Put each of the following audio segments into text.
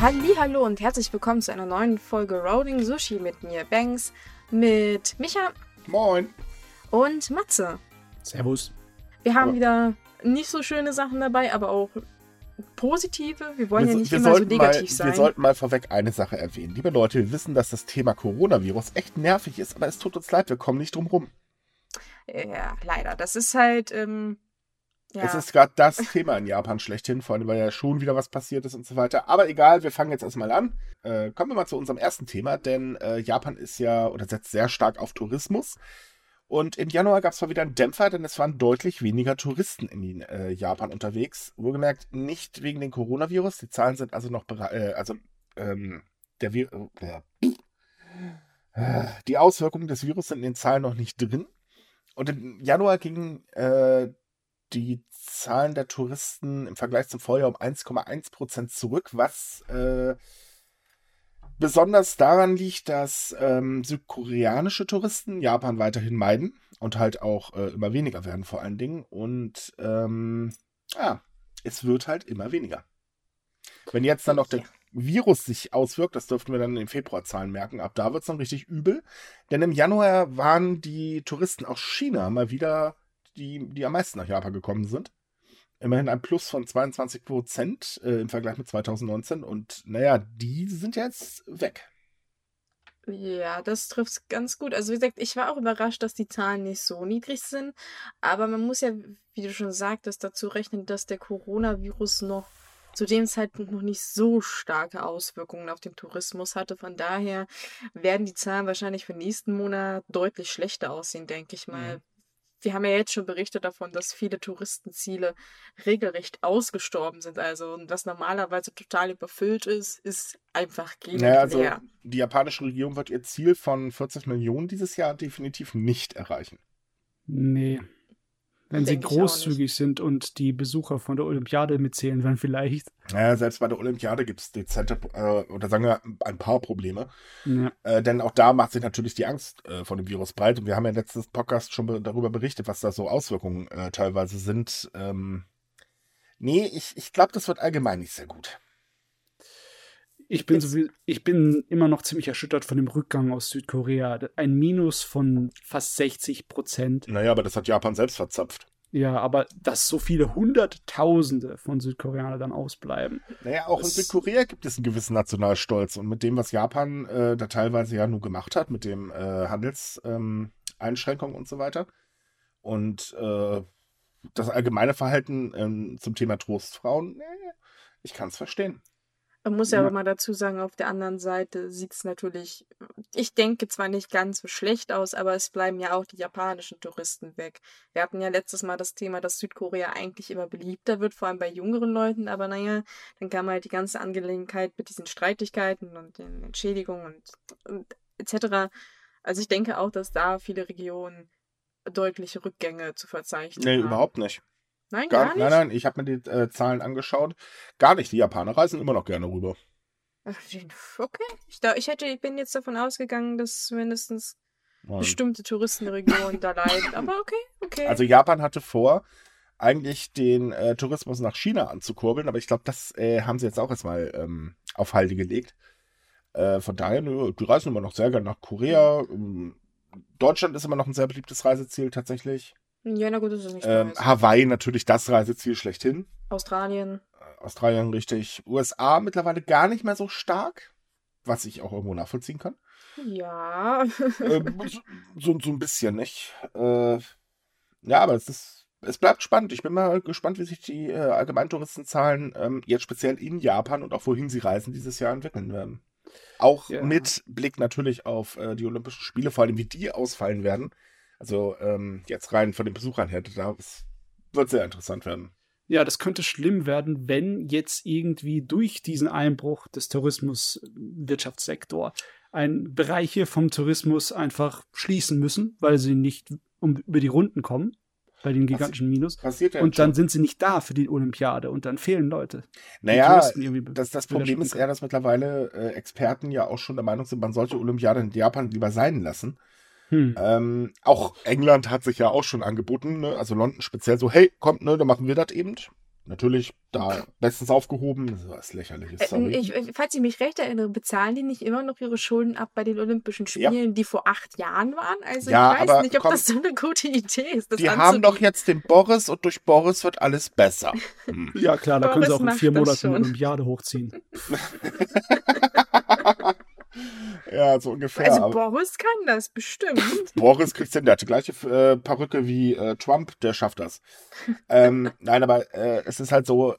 Hallo und herzlich willkommen zu einer neuen Folge Rolling Sushi mit mir, Banks, mit Micha Moin. und Matze. Servus. Wir haben Aber- wieder nicht so schöne Sachen dabei, aber auch positive. Wir wollen ja so- nicht immer so sollten mal, negativ sein. wir sollten mal vorweg eine Sache erwähnen. Liebe Leute, wir wissen, dass das Thema Coronavirus echt nervig ist, aber es tut uns leid, wir kommen nicht drum rum. ja, leider. Das ist halt, ähm, ja. Es ist gerade das Thema in Japan schlechthin, vor allem weil ja schon wieder was passiert ist und so weiter. Aber egal, wir fangen jetzt erstmal an. Äh, kommen wir mal zu unserem ersten Thema, denn äh, Japan ist ja oder setzt sehr stark auf Tourismus. Und im Januar gab es mal wieder einen Dämpfer, denn es waren deutlich weniger Touristen in äh, Japan unterwegs. Wohlgemerkt nicht wegen dem Coronavirus. Die Zahlen sind also noch berei- äh, also ähm, der Vi äh, die Auswirkungen des Virus sind in den Zahlen noch nicht drin. Und im Januar gingen äh, die Zahlen der Touristen im Vergleich zum Vorjahr um 1,1 Prozent zurück, was äh, besonders daran liegt, dass ähm, südkoreanische Touristen Japan weiterhin meiden und halt auch äh, immer weniger werden vor allen Dingen. Und ähm, ja, es wird halt immer weniger. Wenn jetzt dann noch der Virus sich auswirkt, das dürften wir dann in den Februarzahlen merken, ab da wird es dann richtig übel. Denn im Januar waren die Touristen aus China mal wieder die, die am meisten nach Japan gekommen sind. Immerhin ein Plus von 22 Prozent äh, im Vergleich mit 2019. Und naja, die sind jetzt weg. Ja, das trifft ganz gut. Also wie gesagt, ich war auch überrascht, dass die Zahlen nicht so niedrig sind. Aber man muss ja, wie du schon sagtest, dazu rechnen, dass der Coronavirus noch zu dem Zeitpunkt noch nicht so starke Auswirkungen auf den Tourismus hatte. Von daher werden die Zahlen wahrscheinlich für nächsten Monat deutlich schlechter aussehen, denke ich mal. Mhm. Wir haben ja jetzt schon Berichte davon, dass viele Touristenziele regelrecht ausgestorben sind. Also was normalerweise total überfüllt ist, ist einfach gehend Naja, also leer. die japanische Regierung wird ihr Ziel von 40 Millionen dieses Jahr definitiv nicht erreichen. Nee. Wenn sie Denk auch großzügig sind und die Besucher von der Olympiade mitzählen, dann vielleicht. Naja, selbst bei der Olympiade gibt es dezente, äh, oder sagen wir, ein paar Probleme. Ja. Äh, denn auch da macht sich natürlich die Angst äh, vor dem Virus breit. Und wir haben ja letztes Podcast schon be darüber berichtet, was da so Auswirkungen äh, teilweise sind. Ähm, nee, ich, ich glaube, das wird allgemein nicht sehr gut. Ich bin, so, ich bin immer noch ziemlich erschüttert von dem Rückgang aus Südkorea. Ein Minus von fast 60 Prozent. Naja, aber das hat Japan selbst verzapft. Ja, aber dass so viele Hunderttausende von Südkoreanern dann ausbleiben. Naja, auch in Südkorea gibt es einen gewissen Nationalstolz. Und mit dem, was Japan äh, da teilweise ja nur gemacht hat, mit dem äh, Handelseinschränkungen ähm, und so weiter. Und äh, das allgemeine Verhalten ähm, zum Thema Trostfrauen, ich kann es verstehen. Man muss ja Ja. aber mal dazu sagen, auf der anderen Seite sieht es natürlich, ich denke zwar nicht ganz so schlecht aus, aber es bleiben ja auch die japanischen Touristen weg. Wir hatten ja letztes Mal das Thema, dass Südkorea eigentlich immer beliebter wird, vor allem bei jüngeren Leuten, aber naja, dann kam halt die ganze Angelegenheit mit diesen Streitigkeiten und den Entschädigungen und, und etc. Also ich denke auch, dass da viele Regionen deutliche Rückgänge zu verzeichnen Nee, haben. überhaupt nicht. Nein, Gar, gar, nicht. Nein, nein, ich habe mir die äh, Zahlen angeschaut. Gar nicht. Die Japaner reisen immer noch gerne rüber. Okay. Ich, da, ich hätte, ich bin jetzt davon ausgegangen, dass mindestens Und bestimmte Touristenregionen da leiden. Aber okay, okay. Also Japan hatte vor, eigentlich den äh, Tourismus nach China anzukurbeln, aber ich glaube, das äh, haben sie jetzt auch erstmal ähm, auf Halde gelegt. Äh, von daher, nö, die reisen immer noch sehr gerne nach Korea. Ähm, Deutschland ist immer noch ein sehr beliebtes Reiseziel tatsächlich. Ja, na gut, das ist nicht Ähm, nice. Hawaii natürlich das Reiseziel schlechthin. Australien. Äh, Australien richtig. USA mittlerweile gar nicht mehr so stark, was ich auch irgendwo nachvollziehen kann. Ja. ähm, so, so, so ein bisschen, nicht? Äh, ja, aber es ist, es bleibt spannend. Ich bin mal gespannt, wie sich die äh, Allgemeintouristenzahlen ähm, jetzt speziell in Japan und auch wohin sie reisen dieses Jahr entwickeln werden. Auch Ja. mit Blick natürlich auf äh, die Olympischen Spiele, vor allem wie die ausfallen werden. Also ähm, jetzt rein von den Besuchern her, das wird sehr interessant werden. Ja, das könnte schlimm werden, wenn jetzt irgendwie durch diesen Einbruch des Tourismuswirtschaftssektor ein Bereiche vom Tourismus einfach schließen müssen, weil sie nicht um, über die Runden kommen, bei den gigantischen Minus. Passiert ja Und dann schon. sind sie nicht da für die Olympiade und dann fehlen Leute. Naja, das, das Problem ist eher, dass mittlerweile äh, Experten ja auch schon der Meinung sind, man sollte Olympiade in Japan lieber sein lassen. Hm. Ähm, auch England hat sich ja auch schon angeboten, ne? also London speziell so, hey, kommt, ne, dann machen wir das eben. natürlich da bestens aufgehoben. Das ist lächerlich. Äh, ich, falls ich mich recht erinnere, bezahlen die nicht immer noch ihre Schulden ab bei den Olympischen Spielen, ja. die vor acht Jahren waren? Also ja, ich weiß nicht, ob komm, das so eine gute Idee ist. die haben doch jetzt den Boris und durch Boris wird alles besser. Hm. Ja klar, da Boris können sie auch in vier Monaten eine Olympiade hochziehen. Ja, so ungefähr. Also Boris kann das bestimmt. Boris kriegt hin, der hat die gleiche äh, Perücke wie äh, Trump, der schafft das. ähm, nein, aber äh, es ist halt so,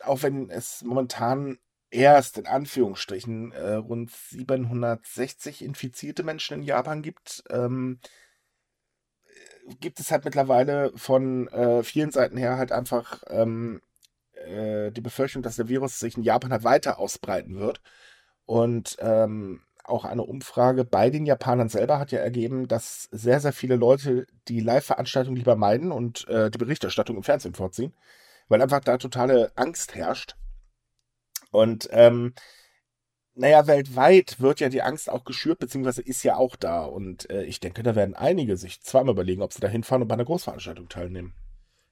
auch wenn es momentan erst in Anführungsstrichen äh, rund 760 infizierte Menschen in Japan gibt, ähm, gibt es halt mittlerweile von äh, vielen Seiten her halt einfach ähm, äh, die Befürchtung, dass der Virus sich in Japan halt weiter ausbreiten wird. Und ähm, auch eine Umfrage bei den Japanern selber hat ja ergeben, dass sehr, sehr viele Leute die Live-Veranstaltung lieber meiden und äh, die Berichterstattung im Fernsehen vorziehen, weil einfach da totale Angst herrscht. Und ähm, naja, weltweit wird ja die Angst auch geschürt, beziehungsweise ist ja auch da. Und äh, ich denke, da werden einige sich zweimal überlegen, ob sie da hinfahren und bei einer Großveranstaltung teilnehmen.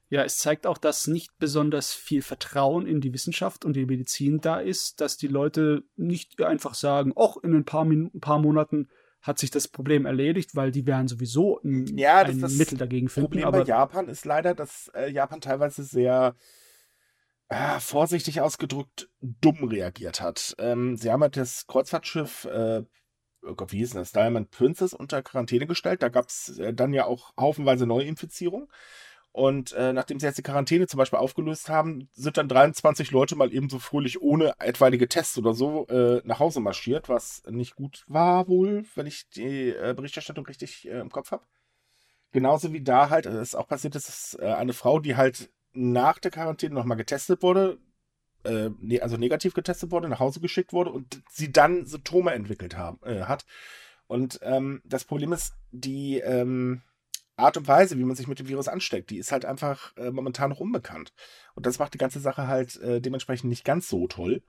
Ja, es zeigt auch, dass nicht besonders viel Vertrauen in die Wissenschaft und die Medizin da ist, dass die Leute nicht einfach sagen, ach, in ein paar, Min ein paar Monaten hat sich das Problem erledigt, weil die werden sowieso ein, ja, ein Mittel dagegen finden. Problem aber bei Japan ist leider, dass äh, Japan teilweise sehr äh, vorsichtig ausgedrückt dumm reagiert hat. Ähm, sie haben halt das Kreuzfahrtschiff äh, oh Gott, wie hieß das? Diamond Princess unter Quarantäne gestellt. Da gab es äh, dann ja auch haufenweise Neuinfizierungen. Und äh, nachdem sie jetzt die Quarantäne zum Beispiel aufgelöst haben, sind dann 23 Leute mal ebenso fröhlich ohne etwaige Tests oder so äh, nach Hause marschiert, was nicht gut war wohl, wenn ich die äh, Berichterstattung richtig äh, im Kopf habe. Genauso wie da halt, es ist auch passiert, dass äh, eine Frau, die halt nach der Quarantäne nochmal getestet wurde, äh, ne, also negativ getestet wurde, nach Hause geschickt wurde und sie dann Symptome entwickelt haben, hat. Und ähm, das Problem ist, die ähm, Art und Weise, wie man sich mit dem Virus ansteckt, die ist halt einfach äh, momentan noch unbekannt. Und das macht die ganze Sache halt äh, dementsprechend nicht ganz so toll.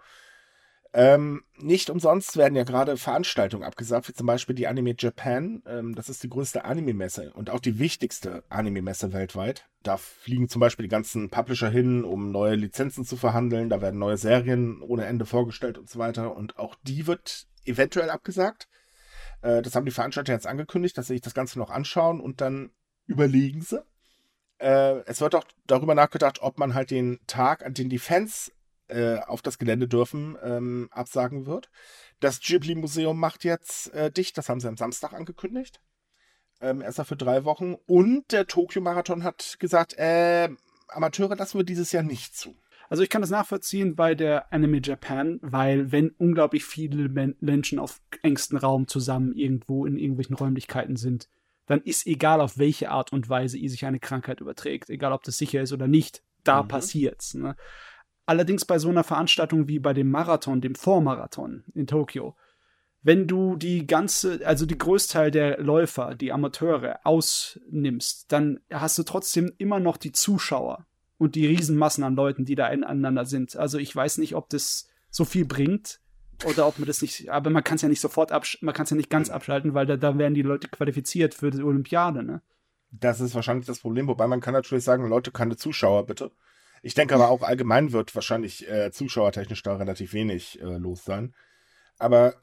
Ähm, nicht umsonst werden ja gerade Veranstaltungen abgesagt, wie zum Beispiel die Anime Japan. Ähm, das ist die größte Anime-Messe und auch die wichtigste Anime-Messe weltweit. Da fliegen zum Beispiel die ganzen Publisher hin, um neue Lizenzen zu verhandeln. Da werden neue Serien ohne Ende vorgestellt und so weiter. Und auch die wird eventuell abgesagt. Äh, das haben die Veranstalter jetzt angekündigt, dass sie sich das Ganze noch anschauen und dann überlegen sie. Äh, es wird auch darüber nachgedacht, ob man halt den Tag, an dem die Fans äh, auf das Gelände dürfen, ähm, absagen wird. Das Ghibli-Museum macht jetzt äh, dicht, das haben sie am Samstag angekündigt. Ähm, erst für drei Wochen. Und der Tokyo-Marathon hat gesagt, äh, Amateure lassen wir dieses Jahr nicht zu. Also ich kann das nachvollziehen bei der Anime Japan, weil wenn unglaublich viele Menschen auf engstem Raum zusammen irgendwo in irgendwelchen Räumlichkeiten sind, dann ist egal, auf welche Art und Weise ihr sich eine Krankheit überträgt, egal ob das sicher ist oder nicht, da mhm. passiert's. Ne? Allerdings bei so einer Veranstaltung wie bei dem Marathon, dem Vormarathon in Tokio, wenn du die ganze, also die Großteil der Läufer, die Amateure ausnimmst, dann hast du trotzdem immer noch die Zuschauer und die Riesenmassen an Leuten, die da ineinander sind. Also ich weiß nicht, ob das so viel bringt oder ob man das nicht, aber man kann es ja nicht sofort absch man kann es ja nicht ganz abschalten, weil da, da werden die Leute qualifiziert für die Olympiade, ne? Das ist wahrscheinlich das Problem, wobei man kann natürlich sagen, Leute, keine Zuschauer bitte. Ich denke aber auch allgemein wird wahrscheinlich äh, zuschauertechnisch da relativ wenig äh, los sein. Aber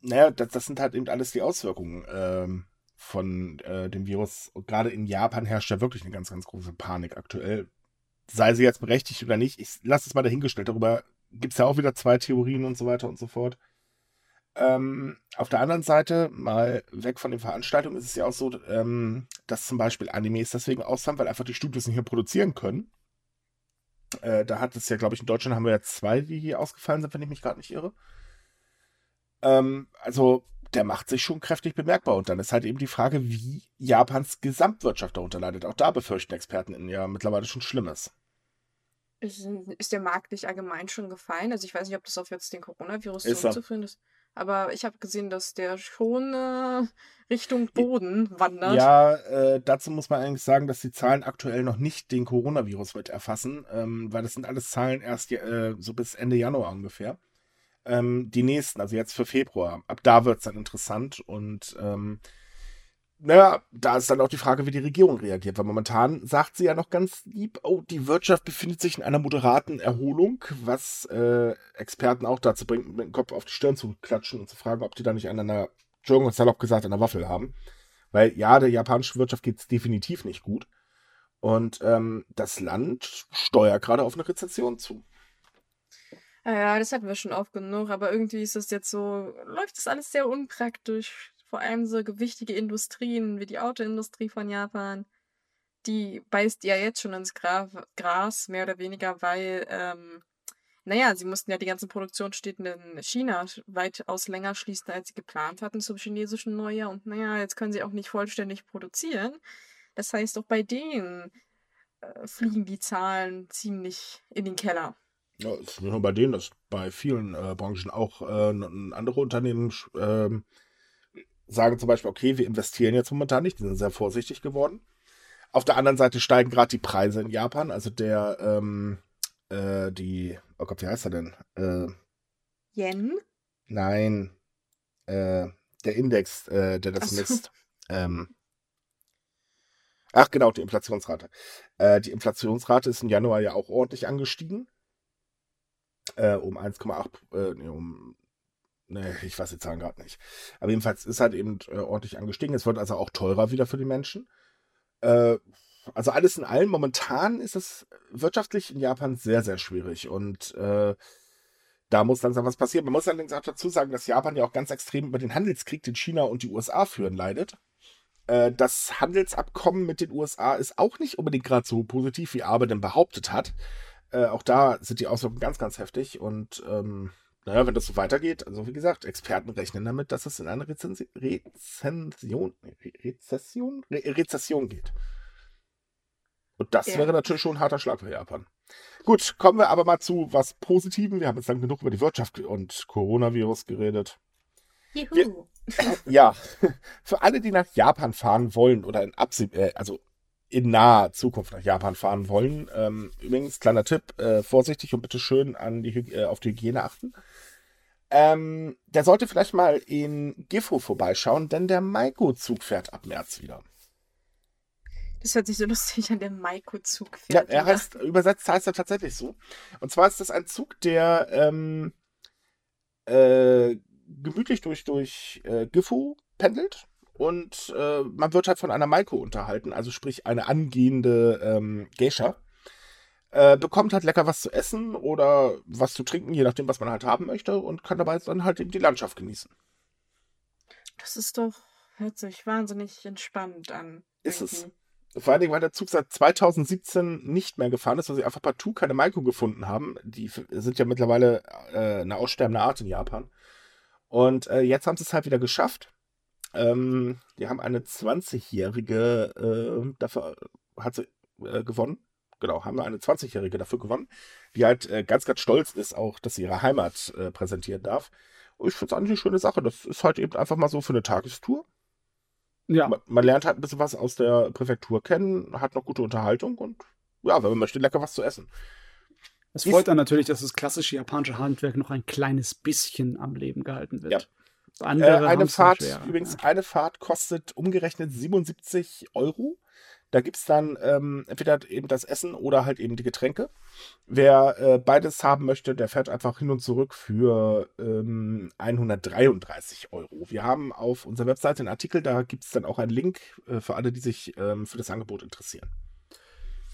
naja, das, das sind halt eben alles die Auswirkungen ähm, von äh, dem Virus. Und gerade in Japan herrscht ja wirklich eine ganz, ganz große Panik aktuell. Sei sie jetzt berechtigt oder nicht, ich lasse es mal dahingestellt. Darüber gibt es ja auch wieder zwei Theorien und so weiter und so fort. Ähm, auf der anderen Seite, mal weg von den Veranstaltungen, ist es ja auch so, ähm, dass zum Beispiel Animes deswegen ausfallen, weil einfach die Studios nicht mehr produzieren können. Äh, da hat es ja, glaube ich, in Deutschland haben wir ja zwei, die hier ausgefallen sind, wenn ich mich gerade nicht irre. Ähm, also, der macht sich schon kräftig bemerkbar. Und dann ist halt eben die Frage, wie Japans Gesamtwirtschaft darunter leidet. Auch da befürchten Experten ja mittlerweile schon Schlimmes. Ist, ist der Markt nicht allgemein schon gefallen? Also ich weiß nicht, ob das auf jetzt den Coronavirus zurückzuführen ist. Aber ich habe gesehen, dass der schon äh, Richtung Boden wandert. Ja, äh, dazu muss man eigentlich sagen, dass die Zahlen aktuell noch nicht den Coronavirus mit erfassen, ähm, weil das sind alles Zahlen erst äh, so bis Ende Januar ungefähr. Ähm, die nächsten, also jetzt für Februar, ab da wird es dann interessant und ähm, naja, da ist dann auch die Frage, wie die Regierung reagiert, weil momentan sagt sie ja noch ganz lieb, oh, die Wirtschaft befindet sich in einer moderaten Erholung, was äh, Experten auch dazu bringt, mit dem Kopf auf die Stirn zu klatschen und zu fragen, ob die da nicht an einer, Entschuldigung, salopp gesagt, an einer Waffel haben. Weil ja, der japanischen Wirtschaft geht es definitiv nicht gut. Und ähm, das Land steuert gerade auf eine Rezession zu. Ja, das hatten wir schon oft genug, aber irgendwie ist es jetzt so, läuft das alles sehr unpraktisch. Vor allem so gewichtige Industrien wie die Autoindustrie von Japan, die beißt ja jetzt schon ins Gra Gras, mehr oder weniger, weil, ähm, naja, sie mussten ja die ganzen Produktionsstätten in China weitaus länger schließen, als sie geplant hatten zum chinesischen Neujahr. Und naja, jetzt können sie auch nicht vollständig produzieren. Das heißt, auch bei denen äh, fliegen die Zahlen ziemlich in den Keller. Ja, ist nicht nur bei denen, das ist bei vielen äh, Branchen auch äh, andere Unternehmen ähm, sagen zum Beispiel, okay, wir investieren jetzt momentan nicht, die sind sehr vorsichtig geworden. Auf der anderen Seite steigen gerade die Preise in Japan, also der, ähm, äh, die, oh Gott, wie heißt er denn? Äh, Yen? Nein, äh, der Index, äh, der das so. misst. Ähm, Ach genau, die Inflationsrate. Äh, die Inflationsrate ist im Januar ja auch ordentlich angestiegen. Äh, um 1,8, äh, nee, um, nee, ich weiß die Zahlen gerade nicht. Aber jedenfalls ist halt eben äh, ordentlich angestiegen. Es wird also auch teurer wieder für die Menschen. Äh, also alles in allem, momentan ist es wirtschaftlich in Japan sehr, sehr schwierig und äh, da muss langsam was passieren. Man muss allerdings auch dazu sagen, dass Japan ja auch ganz extrem über den Handelskrieg, den China und die USA führen, leidet. Äh, das Handelsabkommen mit den USA ist auch nicht unbedingt gerade so positiv, wie Abe denn behauptet hat. Äh, auch da sind die Auswirkungen ganz, ganz heftig. Und ähm, naja, wenn das so weitergeht, also wie gesagt, Experten rechnen damit, dass es in eine Rezensi Rezension, Rezession, Re Rezession geht. Und das ja. wäre natürlich schon ein harter Schlag für Japan. Gut, kommen wir aber mal zu was Positivem. Wir haben jetzt lang genug über die Wirtschaft und Coronavirus geredet. Juhu. Wir, ja, für alle, die nach Japan fahren wollen oder in Absie äh, also in naher Zukunft nach Japan fahren wollen, ähm, übrigens kleiner Tipp, äh, vorsichtig und bitte schön an die, äh, auf die Hygiene achten. Ähm, der sollte vielleicht mal in Gifu vorbeischauen, denn der Maiko-Zug fährt ab März wieder. Das hört sich so lustig an, der Maiko-Zug fährt. Ja, er heißt, übersetzt heißt er tatsächlich so. Und zwar ist das ein Zug, der ähm, äh, gemütlich durch, durch äh, Gifu pendelt und äh, man wird halt von einer Maiko unterhalten, also sprich eine angehende ähm, Geisha. Äh, bekommt halt lecker was zu essen oder was zu trinken, je nachdem, was man halt haben möchte und kann dabei dann halt eben die Landschaft genießen. Das ist doch, hört sich wahnsinnig entspannt an. Ist irgendwie. es. Vor allen Dingen, weil der Zug seit 2017 nicht mehr gefahren ist, weil sie einfach partout keine Maiko gefunden haben. Die sind ja mittlerweile äh, eine aussterbende Art in Japan. Und äh, jetzt haben sie es halt wieder geschafft. Ähm, die haben eine 20-Jährige äh, dafür, hat sie äh, gewonnen. Genau, haben eine 20-Jährige dafür gewonnen, die halt äh, ganz, ganz stolz ist auch, dass sie ihre Heimat äh, präsentieren darf. Und ich finde es eigentlich eine schöne Sache. Das ist halt eben einfach mal so für eine Tagestour. Ja. Man, man, lernt halt ein bisschen was aus der Präfektur kennen, hat noch gute Unterhaltung und ja, wenn man möchte, lecker was zu essen. Es freut dann natürlich, dass das klassische japanische Handwerk noch ein kleines bisschen am Leben gehalten wird. Ja. Äh, eine Fahrt, übrigens, eine Fahrt kostet umgerechnet 77 Euro. Da gibt es dann ähm, entweder eben das Essen oder halt eben die Getränke. Wer äh, beides haben möchte, der fährt einfach hin und zurück für ähm, 133 Euro. Wir haben auf unserer Webseite einen Artikel, da gibt es dann auch einen Link äh, für alle, die sich ähm, für das Angebot interessieren.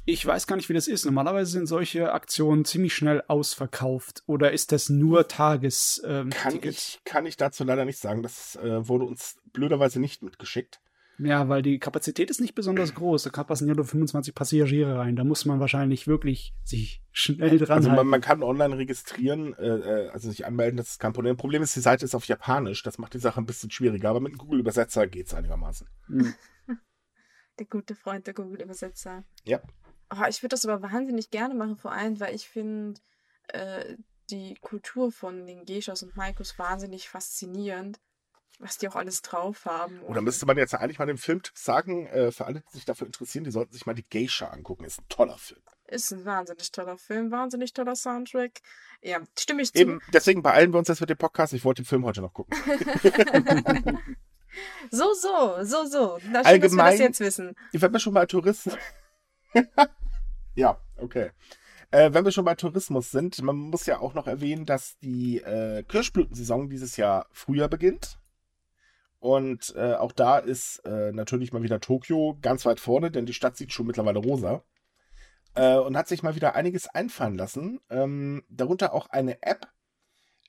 Ich weiß gar nicht, wie das ist. Normalerweise sind solche Aktionen ziemlich schnell ausverkauft. Oder ist das nur Tages? Ähm, kann, ich, kann ich dazu leider nicht sagen. Das äh, wurde uns blöderweise nicht mitgeschickt. Ja, weil die Kapazität ist nicht besonders groß. Da passen ja nur 25 Passagiere rein. Da muss man wahrscheinlich wirklich sich schnell dran Also man, man, kann online registrieren, äh, äh, also sich anmelden, das ist kein Problem. Problem ist, die Seite ist auf Japanisch. Das macht die Sache ein bisschen schwieriger. Aber mit einem Google-Übersetzer geht es einigermaßen. Mhm. Der gute Freund der Google-Übersetzer. Ja. Oh, ich würde das aber wahnsinnig gerne machen, vor allem, weil ich finde äh, die Kultur von den Geishas und Maikos wahnsinnig faszinierend, was die auch alles drauf haben. Oder müsste man jetzt eigentlich mal den Filmtipp sagen, äh, für alle, die sich dafür interessieren, die sollten sich mal die Geisha angucken. Ist ein toller Film. Ist ein wahnsinnig toller Film, wahnsinnig toller Soundtrack. Ja, stimme ich zu. Eben, deswegen beeilen wir uns jetzt mit dem Podcast. Ich wollte den Film heute noch gucken. So, so, so, so. Na, schön, dass wir Allgemein- das jetzt wissen. Wenn wir schon bei Touristen. ja, okay. Äh, wenn wir schon bei Tourismus sind, man muss ja auch noch erwähnen, dass die äh, Kirschblütensaison dieses Jahr früher beginnt. Und äh, auch da ist äh, natürlich mal wieder Tokio ganz weit vorne, denn die Stadt sieht schon mittlerweile rosa. Äh, und hat sich mal wieder einiges einfallen lassen. Ähm, darunter auch eine App,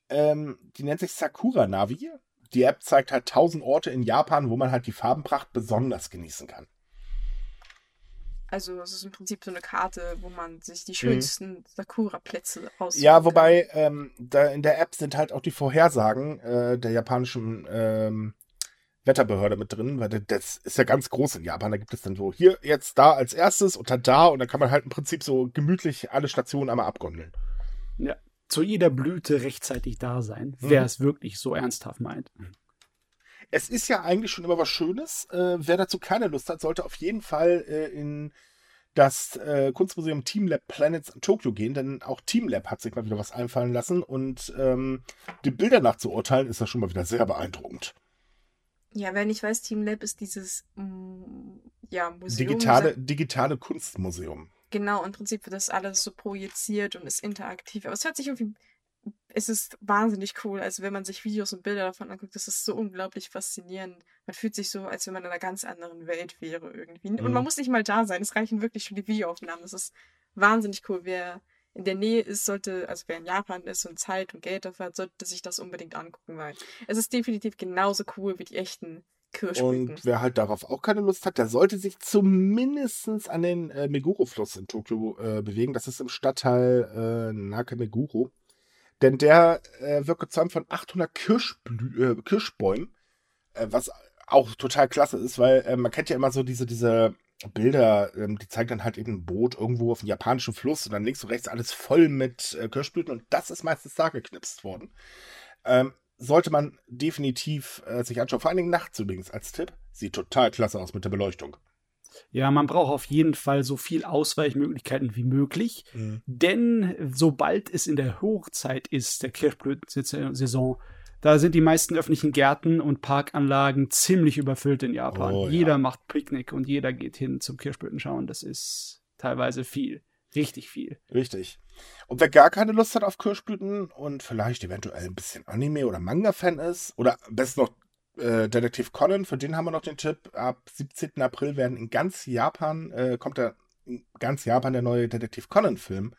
ähm, die nennt sich Sakura Navi. Die App zeigt halt 1000 Orte in Japan, wo man halt die Farbenpracht besonders genießen kann. Also, es ist im Prinzip so eine Karte, wo man sich die schönsten Sakura-Plätze aussuchen Mhm. Ja, wobei ähm, da in der App sind halt auch die Vorhersagen äh, der japanischen ähm, Wetterbehörde mit drin, weil das ist ja ganz groß in Japan. Da gibt es dann so hier, jetzt da als erstes und dann da und dann kann man halt im Prinzip so gemütlich alle Stationen einmal abgondeln. Ja. Zu jeder Blüte rechtzeitig da sein, Mhm. wer es wirklich so ernsthaft meint. Es ist ja eigentlich schon immer was Schönes. Äh, wer dazu keine Lust hat, sollte auf jeden Fall äh, in das äh, Kunstmuseum Team Lab Planets in Tokio gehen, denn auch Team Lab hat sich mal wieder was einfallen lassen und ähm, die Bilder nachzuurteilen ist das schon mal wieder sehr beeindruckend. Ja, wer nicht weiß, Team Lab ist dieses mm, ja, Museum. Digitale, digitale Kunstmuseum. Genau, im Prinzip wird das alles so projiziert und ist interaktiv. Aber es hört sich irgendwie. Es ist wahnsinnig cool. Also, wenn man sich Videos und Bilder davon anguckt, das ist so unglaublich faszinierend. Man fühlt sich so, als wenn man in einer ganz anderen Welt wäre irgendwie. Und Mhm. man muss nicht mal da sein. Es reichen wirklich schon die Videoaufnahmen. Das ist wahnsinnig cool. Wer in der Nähe ist, sollte, also wer in Japan ist und Zeit und Geld dafür hat, sollte sich das unbedingt angucken, weil es ist definitiv genauso cool wie die echten Kirschblüten. Und wer halt darauf auch keine Lust hat, der sollte sich zumindest an den äh, Meguro-Fluss in Tokio äh, bewegen. Das ist im Stadtteil äh, Nakameguro. Denn der äh, wird gezäumt von 800 Kirschblü äh, Kirschbäumen, äh, was auch total klasse ist, weil äh, man kennt ja immer so diese, diese Bilder, ähm, die zeigen dann halt eben ein Boot irgendwo auf einem japanischen Fluss und dann links und rechts alles voll mit äh, Kirschblüten und das ist meistens da geknipst worden. Ähm, sollte man definitiv äh, sich anschauen. Vor allen Dingen nachts übrigens als Tipp. Sieht total klasse aus mit der Beleuchtung. Ja, man braucht auf jeden Fall so viel Ausweichmöglichkeiten wie möglich. Denn sobald es in der Hochzeit ist, der Kirschblütensaison, da sind die meisten öffentlichen Gärten und Parkanlagen ziemlich überfüllt in Japan. Oh, ja. jeder macht Picknick und jeder geht hin zum Kirschblütenschauen. Das ist teilweise viel. Richtig viel. Richtig. Und wer gar keine Lust hat auf Kirschblüten und vielleicht eventuell ein bisschen Anime- oder Manga-Fan ist, oder am besten noch äh, Detektiv Conan, für den haben wir noch den Tipp. Ab 17. April werden in ganz Japan, äh, kommt der, in ganz Japan der neue Detektiv Conan-Film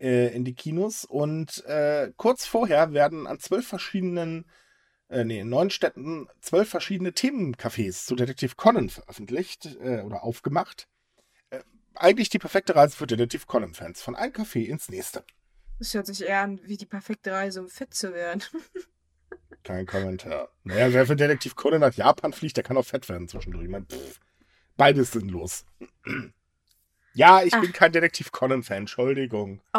äh, in die Kinos. Und äh, kurz vorher werden an zwölf verschiedenen, äh, nee, in neun Städten zwölf verschiedene Themencafés zu Detektiv Conan veröffentlicht äh, oder aufgemacht eigentlich die perfekte Reise für Detektiv Conan-Fans. Von einem Café ins nächste. Das hört sich eher an wie die perfekte Reise, um fit zu werden. Kein Kommentar. Naja, wer für Detektiv Conan nach Japan fliegt, der kann auch fett werden zwischendurch. Ich meine, pff, beides sinnlos. Ja, ich Ach. bin kein Detektiv Conan-Fan, Entschuldigung. Oh,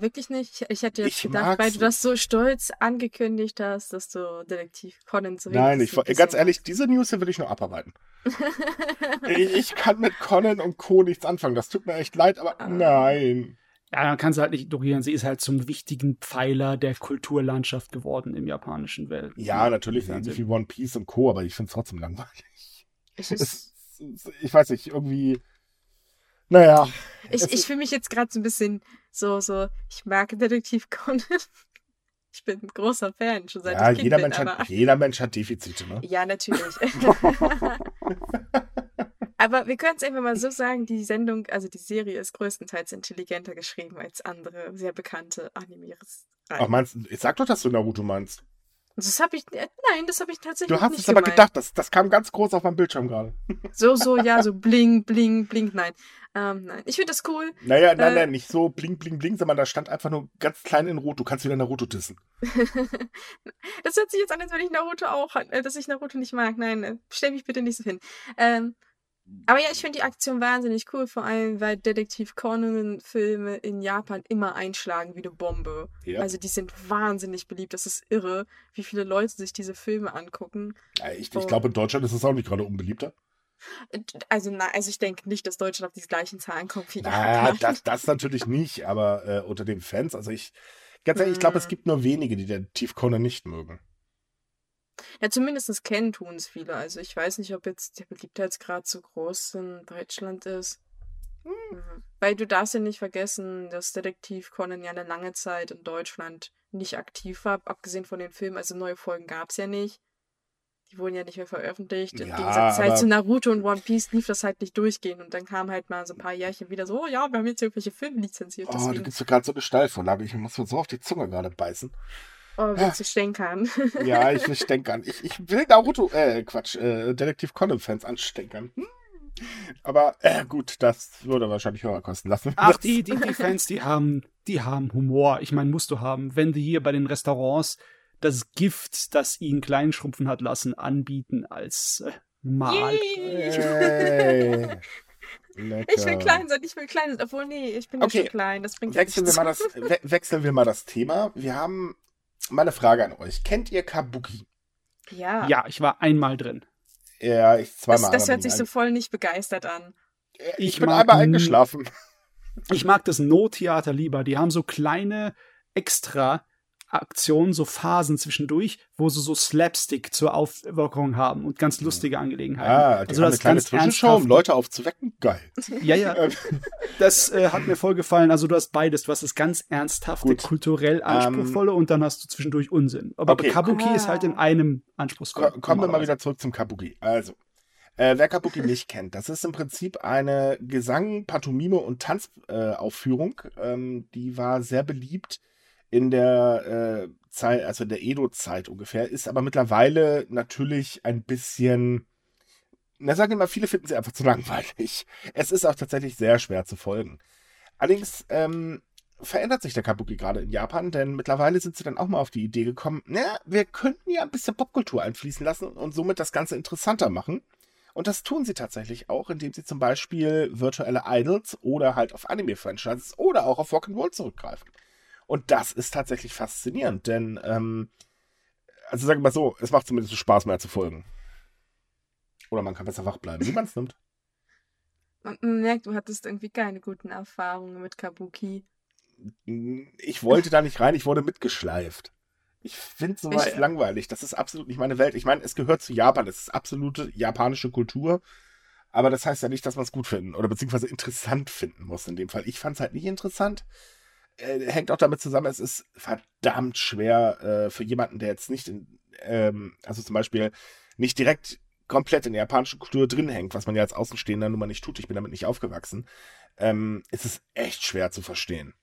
wirklich nicht? Ich hätte jetzt Ich gedacht, weil du das so stolz angekündigt hast, dass du Detektiv Conan so Nein, ich, ganz ehrlich, diese News hier will ich noch abarbeiten. ich, ich kann mit Conan und Co. nichts anfangen. Das tut mir echt leid, aber Ah. nein. Ja, man kann sie halt nicht ignorieren. Sie ist halt zum wichtigen Pfeiler der Kulturlandschaft geworden im japanischen Welt. Ja, natürlich, ähnlich wie One Piece und Co., aber ich finde es trotzdem langweilig. Ich, es- ich weiß nicht, irgendwie. Naja. ich, ich fühle mich jetzt gerade so ein bisschen so, so, ich mag Detektiv Conan. Ich bin ein großer Fan, schon seit Ja, ich Kind jeder bin, Mensch, aber... hat, jeder Mensch hat Defizite, ne? Ja, natürlich. Aber wir können es einfach mal so sagen, die Sendung, also die Serie ist größtenteils intelligenter geschrieben als andere sehr bekannte Animes. Ach, meinst du, sag doch, dass du Naruto meinst. Das habe ich, äh, nein, das habe ich tatsächlich Du hast nicht es aber gemeint. gedacht, das, das kam ganz groß auf meinem Bildschirm gerade. So, so, ja, so bling, bling, bling, nein. Ähm, nein. Ich finde das cool. Naja, nein, Äh. nein, nicht so bling, bling, bling, sondern da stand einfach nur ganz klein in Rot. Du kannst wieder Naruto dissen. das hört sich jetzt an, als wenn ich Naruto auch, äh, dass ich Naruto nicht mag. Nein, äh, stell mich bitte nicht so hin. Ähm, aber ja, ich finde die Aktion wahnsinnig cool, vor allem, weil Detektiv Conan-Filme in Japan immer einschlagen wie eine Bombe. Ja. Also die sind wahnsinnig beliebt. Das ist irre, wie viele Leute sich diese Filme angucken. Ja, ich, Oh. ich glaube, in Deutschland ist es auch nicht gerade unbeliebter. Also, na, also ich denke nicht, dass Deutschland auf die gleichen Zahlen kommt wie Naja, Japan. das, das natürlich nicht, aber äh, unter den Fans, also ich, ganz ehrlich, ich glaube, es Hm. gibt nur wenige, die Detektiv Conan nicht mögen. Ja, zumindest kennen tun es viele. Also ich weiß nicht, ob jetzt der Beliebtheitsgrad so groß in Deutschland ist. Mhm. Weil du darfst ja nicht vergessen, dass Detektiv Conan ja eine lange Zeit in Deutschland nicht aktiv war, abgesehen von den Filmen. Also neue Folgen gab es ja nicht. Die wurden ja nicht mehr veröffentlicht. Im Ja, Gegensatz halt zu Naruto und One Piece lief das halt nicht durchgehend. Und dann kam halt mal so ein paar Jährchen wieder so, oh ja, wir haben jetzt irgendwelche Filme lizenziert. Oh, du Deswegen, gibst mir gerade so eine Steilvorlage. Ich muss mir so auf die Zunge gerade beißen. Oh, willst du stänkern? Ja, ich will stänkern. Ich, ich will Naruto, äh, Quatsch, äh, Detektiv Conan-Fans anstänkern. Hm. Aber, äh, gut, das würde wahrscheinlich höher kosten. Lassen Ach, die, die, die Fans, die haben, die haben Humor. Ich meine, musst du haben. Wenn die hier bei den Restaurants das Gift, das ihn kleinschrumpfen hat lassen, anbieten als äh! Hey. Lecker. Ich will klein sein, ich will klein sein. Obwohl, nee, ich bin Okay. schon klein. Das bringt ja Wechseln wir, nichts. mal das, we wechseln wir mal das Thema. Wir haben mal eine Frage an euch. Kennt ihr Kabuki? Ja. Ja, ich war einmal drin. Ja, ich Das, zweimal. das aber hört sich so nicht voll nicht begeistert an. ein- Ich, Ich bin einmal eingeschlafen. Ich mag das No-Theater lieber. Die haben so kleine extra Aktionen, so Phasen zwischendurch, wo sie so Slapstick zur Aufwirkung haben und ganz lustige Angelegenheiten. Ah, die also haben eine das kleine ganz Zwischenshow, um. Leute aufzuwecken. Geil. Ja, ja. Ähm, Das äh, hat mir voll gefallen. Also du hast beides. Du hast das ganz ernsthafte, Gut. kulturell anspruchsvolle und dann hast du zwischendurch Unsinn. Aber Okay. Kabuki Ah. ist halt in einem anspruchsvoll. Ko kommen wir mal wieder zurück zum Kabuki. Also, äh, wer Kabuki nicht kennt, das ist im Prinzip eine Gesang, Pantomime und Tanzaufführung. Äh, ähm, die war sehr beliebt in der äh, Zeit, also der Edo-Zeit ungefähr, ist aber mittlerweile natürlich ein bisschen. Na, sagen wir mal, viele finden sie einfach zu langweilig. Es ist auch tatsächlich sehr schwer zu folgen. Allerdings ähm, verändert sich der Kabuki gerade in Japan, denn mittlerweile sind sie dann auch mal auf die Idee gekommen, na, wir könnten ja ein bisschen Popkultur einfließen lassen und somit das Ganze interessanter machen. Und das tun sie tatsächlich auch, indem sie zum Beispiel virtuelle Idols oder halt auf Anime-Franchises oder auch auf Rock'n'Roll zurückgreifen. Und das ist tatsächlich faszinierend, denn, ähm, also sagen wir mal so, es macht zumindest Spaß, mehr zu folgen. Oder man kann besser wach bleiben, wie man es nimmt. Und man merkt, du hattest irgendwie keine guten Erfahrungen mit Kabuki. Ich wollte da nicht rein, ich wurde mitgeschleift. Ich finde sowas Ich- langweilig. Das ist absolut nicht meine Welt. Ich meine, es gehört zu Japan. Es ist absolute japanische Kultur. Aber das heißt ja nicht, dass man es gut finden oder beziehungsweise interessant finden muss in dem Fall. Ich fand es halt nicht interessant. Äh, hängt auch damit zusammen, es ist verdammt schwer äh, für jemanden, der jetzt nicht in, ähm, also zum Beispiel nicht direkt komplett in der japanischen Kultur drin hängt, was man ja als Außenstehender nun mal nicht tut. Ich bin damit nicht aufgewachsen. Ähm, es ist echt schwer zu verstehen.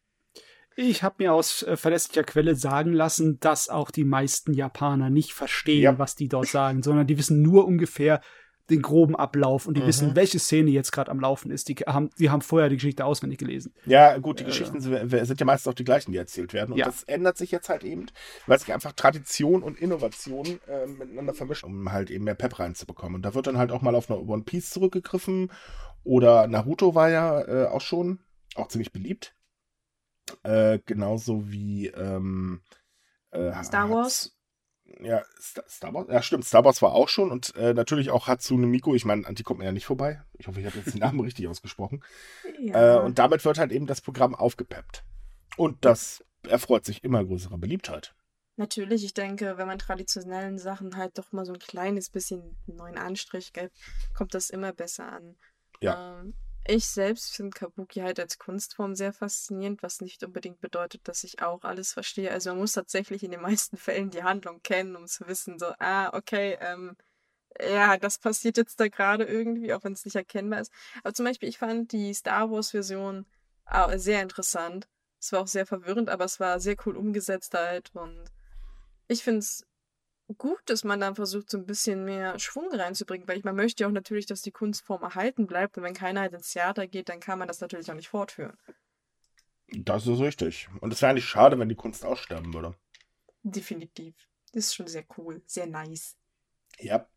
Ich habe mir aus äh, verlässlicher Quelle sagen lassen, dass auch die meisten Japaner nicht verstehen, Ja. was die dort sagen, sondern die wissen nur ungefähr den groben Ablauf und die Mhm. wissen, welche Szene jetzt gerade am Laufen ist. Die haben, die haben vorher die Geschichte auswendig gelesen. Ja, gut, die Äh. Geschichten sind, sind ja meistens auch die gleichen, die erzählt werden. Und Ja. das ändert sich jetzt halt eben, weil sich einfach Tradition und Innovation äh, miteinander vermischen, um halt eben mehr Pep reinzubekommen. Und da wird dann halt auch mal auf eine One Piece zurückgegriffen. Oder Naruto war ja äh, auch schon, auch ziemlich beliebt. Äh, genauso wie ähm, äh, Star Wars? Ja, Star, Wars. Ja, stimmt. Star Wars war auch schon. Und äh, natürlich auch Hatsune Miku. Ich meine, an die kommt mir ja nicht vorbei. Ich hoffe, ich habe jetzt den Namen richtig ausgesprochen. Ja. Äh, und damit wird halt eben das Programm aufgepeppt. Und das erfreut sich immer größerer Beliebtheit. Natürlich, ich denke, wenn man traditionellen Sachen halt doch mal so ein kleines bisschen neuen Anstrich gibt, kommt das immer besser an. Ja. Ähm, ich selbst finde Kabuki halt als Kunstform sehr faszinierend, was nicht unbedingt bedeutet, dass ich auch alles verstehe. Also man muss tatsächlich in den meisten Fällen die Handlung kennen, um zu wissen, so, ah, okay, ähm, ja, das passiert jetzt da gerade irgendwie, auch wenn es nicht erkennbar ist. Aber zum Beispiel, ich fand die Star Wars-Version sehr interessant. Es war auch sehr verwirrend, aber es war sehr cool umgesetzt halt und ich finde es gut, dass man dann versucht, so ein bisschen mehr Schwung reinzubringen, weil ich, man möchte ja auch natürlich, dass die Kunstform erhalten bleibt und wenn keiner halt ins Theater geht, dann kann man das natürlich auch nicht fortführen. Das ist richtig. Und es wäre eigentlich schade, wenn die Kunst aussterben würde. Definitiv. Das ist schon sehr cool, sehr nice. Ja.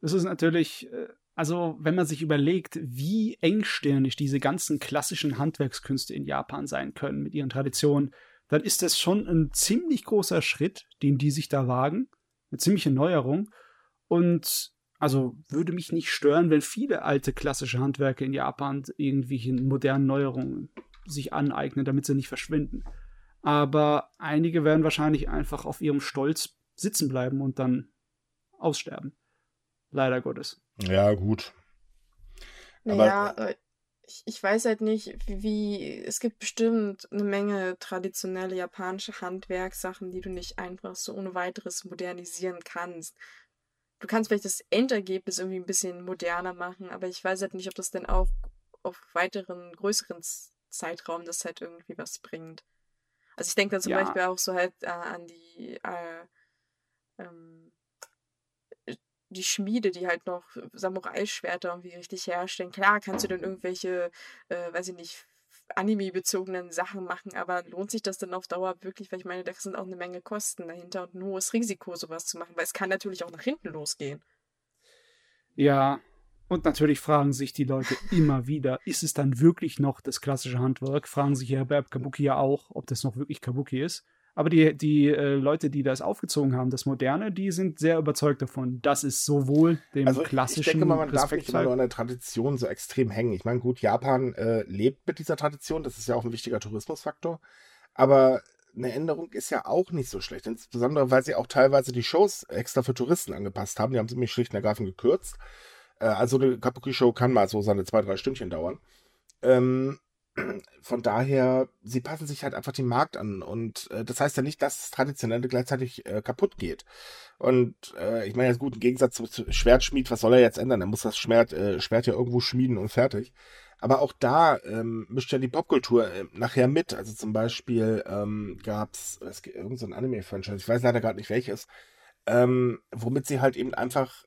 Das ist natürlich, äh, also wenn man sich überlegt, wie engstirnig diese ganzen klassischen Handwerkskünste in Japan sein können mit ihren Traditionen, dann ist das schon ein ziemlich großer Schritt, den die sich da wagen. Eine ziemliche Neuerung. Und also würde mich nicht stören, wenn viele alte klassische Handwerke in Japan irgendwelche modernen Neuerungen sich aneignen, damit sie nicht verschwinden. Aber einige werden wahrscheinlich einfach auf ihrem Stolz sitzen bleiben und dann aussterben. Leider Gottes. Ja, gut. Naja, äh, ich, ich weiß halt nicht, wie, wie, es gibt bestimmt eine Menge traditionelle japanische Handwerkssachen, die du nicht einfach so ohne weiteres modernisieren kannst. Du kannst vielleicht das Endergebnis irgendwie ein bisschen moderner machen, aber ich weiß halt nicht, ob das denn auch auf weiteren, größeren Zeitraum das halt irgendwie was bringt. Also ich denke da zum Ja. Beispiel auch so halt äh, an die äh, ähm, die Schmiede, die halt noch Samurai-Schwerter irgendwie richtig herstellen. Klar, kannst du dann irgendwelche, äh, weiß ich nicht, Anime-bezogenen Sachen machen, aber lohnt sich das denn auf Dauer wirklich? Weil ich meine, da sind auch eine Menge Kosten dahinter und ein hohes Risiko, sowas zu machen, weil es kann natürlich auch nach hinten losgehen. Ja, und natürlich fragen sich die Leute immer wieder, ist es dann wirklich noch das klassische Handwerk? Fragen sich ja bei Kabuki ja auch, ob das noch wirklich Kabuki ist. Aber die, die äh, Leute, die das aufgezogen haben, das Moderne, die sind sehr überzeugt davon, dass es sowohl dem Also klassischen ich denke mal, man darf nicht immer nur an der Tradition so extrem hängen. Ich meine, gut, Japan äh, lebt mit dieser Tradition, das ist ja auch ein wichtiger Tourismusfaktor. Aber eine Änderung ist ja auch nicht so schlecht, insbesondere weil sie auch teilweise die Shows extra für Touristen angepasst haben. Die haben sie nämlich schlicht und ergreifend gekürzt. Äh, also eine Kabuki-Show kann mal so seine zwei, drei Stündchen dauern. Ähm, von daher, sie passen sich halt einfach dem Markt an. Und äh, das heißt ja nicht, dass das Traditionelle gleichzeitig äh, kaputt geht. Und äh, ich meine jetzt gut, im Gegensatz zum Schwertschmied, was soll er jetzt ändern? Er muss das Schwert, äh, Schwert ja irgendwo schmieden und fertig. Aber auch da ähm, mischt ja die Popkultur äh, nachher mit. Also zum Beispiel ähm, gab es irgendein so Anime-Franchise, ich weiß leider gerade nicht welches, ähm, womit sie halt eben einfach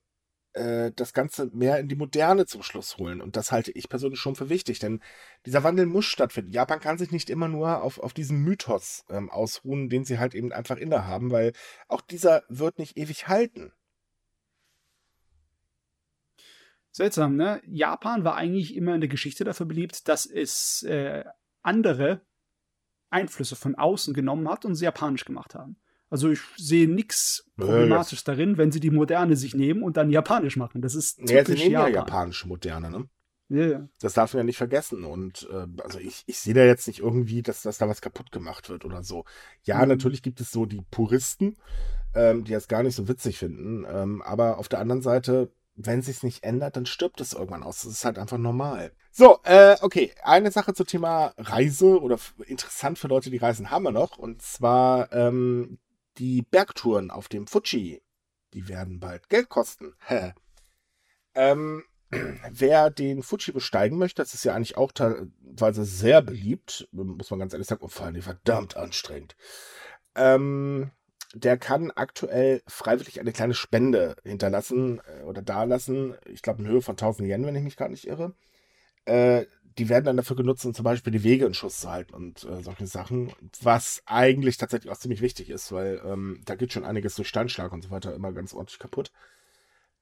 äh, das Ganze mehr in die Moderne zum Schluss holen. Und das halte ich persönlich schon für wichtig, denn dieser Wandel muss stattfinden. Japan kann sich nicht immer nur auf, auf diesen Mythos ähm, ausruhen, den sie halt eben einfach innehaben, weil auch dieser wird nicht ewig halten. Seltsam, ne? Japan war eigentlich immer in der Geschichte dafür beliebt, dass es äh, andere Einflüsse von außen genommen hat und sie japanisch gemacht haben. Also ich sehe nichts Nö, Problematisches darin, wenn sie die Moderne sich nehmen und dann japanisch machen. Das ist Ja, sie typisch nehmen ja Japan. japanische Moderne, ne? Ja, ja. Das darf man ja nicht vergessen. Und äh, also ich, ich sehe da jetzt nicht irgendwie, dass, dass da was kaputt gemacht wird oder so. Ja, Mhm. natürlich gibt es so die Puristen, ähm, die das gar nicht so witzig finden. Ähm, aber auf der anderen Seite, wenn sich's nicht ändert, dann stirbt es irgendwann aus. Das ist halt einfach normal. So, äh, okay. Eine Sache zum Thema Reise oder interessant für Leute, die reisen, haben wir noch. Und zwar ähm, die Bergtouren auf dem Fuji. Die werden bald Geld kosten. Ähm, wer den Fuji besteigen möchte, das ist ja eigentlich auch teilweise sehr beliebt, muss man ganz ehrlich sagen, und vor allem verdammt anstrengend. Ähm, der kann aktuell freiwillig eine kleine Spende hinterlassen äh, oder dalassen. Ich glaube in Höhe von 1000 Yen, wenn ich mich gerade nicht irre. Äh, die werden dann dafür genutzt, um zum Beispiel die Wege in Schuss zu halten und äh, solche Sachen, was eigentlich tatsächlich auch ziemlich wichtig ist, weil ähm, da geht schon einiges durch Steinschlag und so weiter immer ganz ordentlich kaputt.